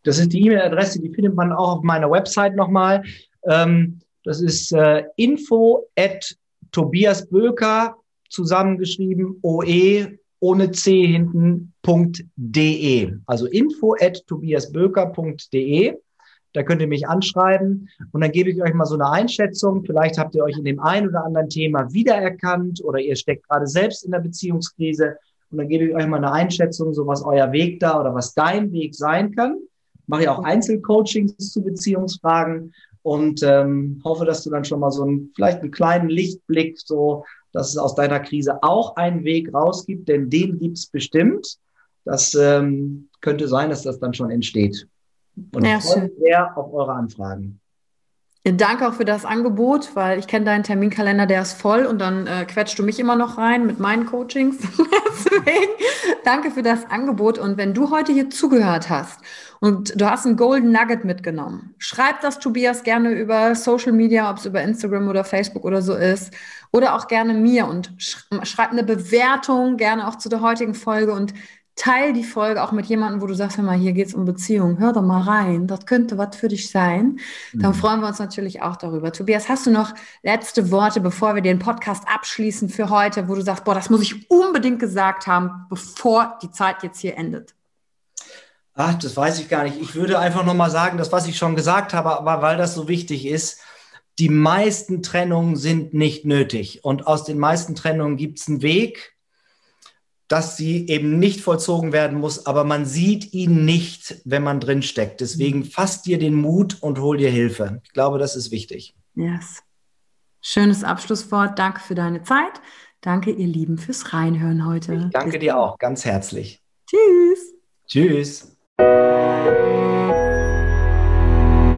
Das ist die E-Mail-Adresse, die findet man auch auf meiner Website nochmal. Ähm, das ist äh, info at Tobias Böker zusammengeschrieben, OE ohne C hinten.de. Also info at tobiasböker.de. Da könnt ihr mich anschreiben und dann gebe ich euch mal so eine Einschätzung. Vielleicht habt ihr euch in dem einen oder anderen Thema wiedererkannt oder ihr steckt gerade selbst in der Beziehungskrise und dann gebe ich euch mal eine Einschätzung, so was euer Weg da oder was dein Weg sein kann. Mache ich auch Einzelcoachings zu Beziehungsfragen und ähm, hoffe, dass du dann schon mal so einen, vielleicht einen kleinen Lichtblick so dass es aus deiner Krise auch einen Weg raus gibt, denn den gibt es bestimmt. Das ähm, könnte sein, dass das dann schon entsteht. Und ja, ich freue mich sehr auf eure Anfragen. Danke auch für das Angebot, weil ich kenne deinen Terminkalender, der ist voll und dann äh, quetschst du mich immer noch rein mit meinen Coachings. Deswegen danke für das Angebot. Und wenn du heute hier zugehört hast und du hast ein Golden Nugget mitgenommen, schreib das Tobias gerne über Social Media, ob es über Instagram oder Facebook oder so ist, oder auch gerne mir und schreib eine Bewertung gerne auch zu der heutigen Folge und teil die Folge auch mit jemandem, wo du sagst, hör mal, hier geht es um Beziehungen, hör doch mal rein, das könnte was für dich sein. Dann mhm. freuen wir uns natürlich auch darüber. Tobias, hast du noch letzte Worte, bevor wir den Podcast abschließen für heute, wo du sagst, boah, das muss ich unbedingt gesagt haben, bevor die Zeit jetzt hier endet? Ach, das weiß ich gar nicht. Ich würde einfach nochmal sagen, das, was ich schon gesagt habe, aber weil das so wichtig ist, die meisten Trennungen sind nicht nötig. Und aus den meisten Trennungen gibt es einen Weg, dass sie eben nicht vollzogen werden muss, aber man sieht ihn nicht, wenn man drin steckt. Deswegen fass dir den Mut und hol dir Hilfe. Ich glaube, das ist wichtig. Yes. Schönes Abschlusswort. Danke für deine Zeit. Danke, ihr Lieben, fürs Reinhören heute. Ich danke dir auch ganz herzlich. Tschüss. Tschüss.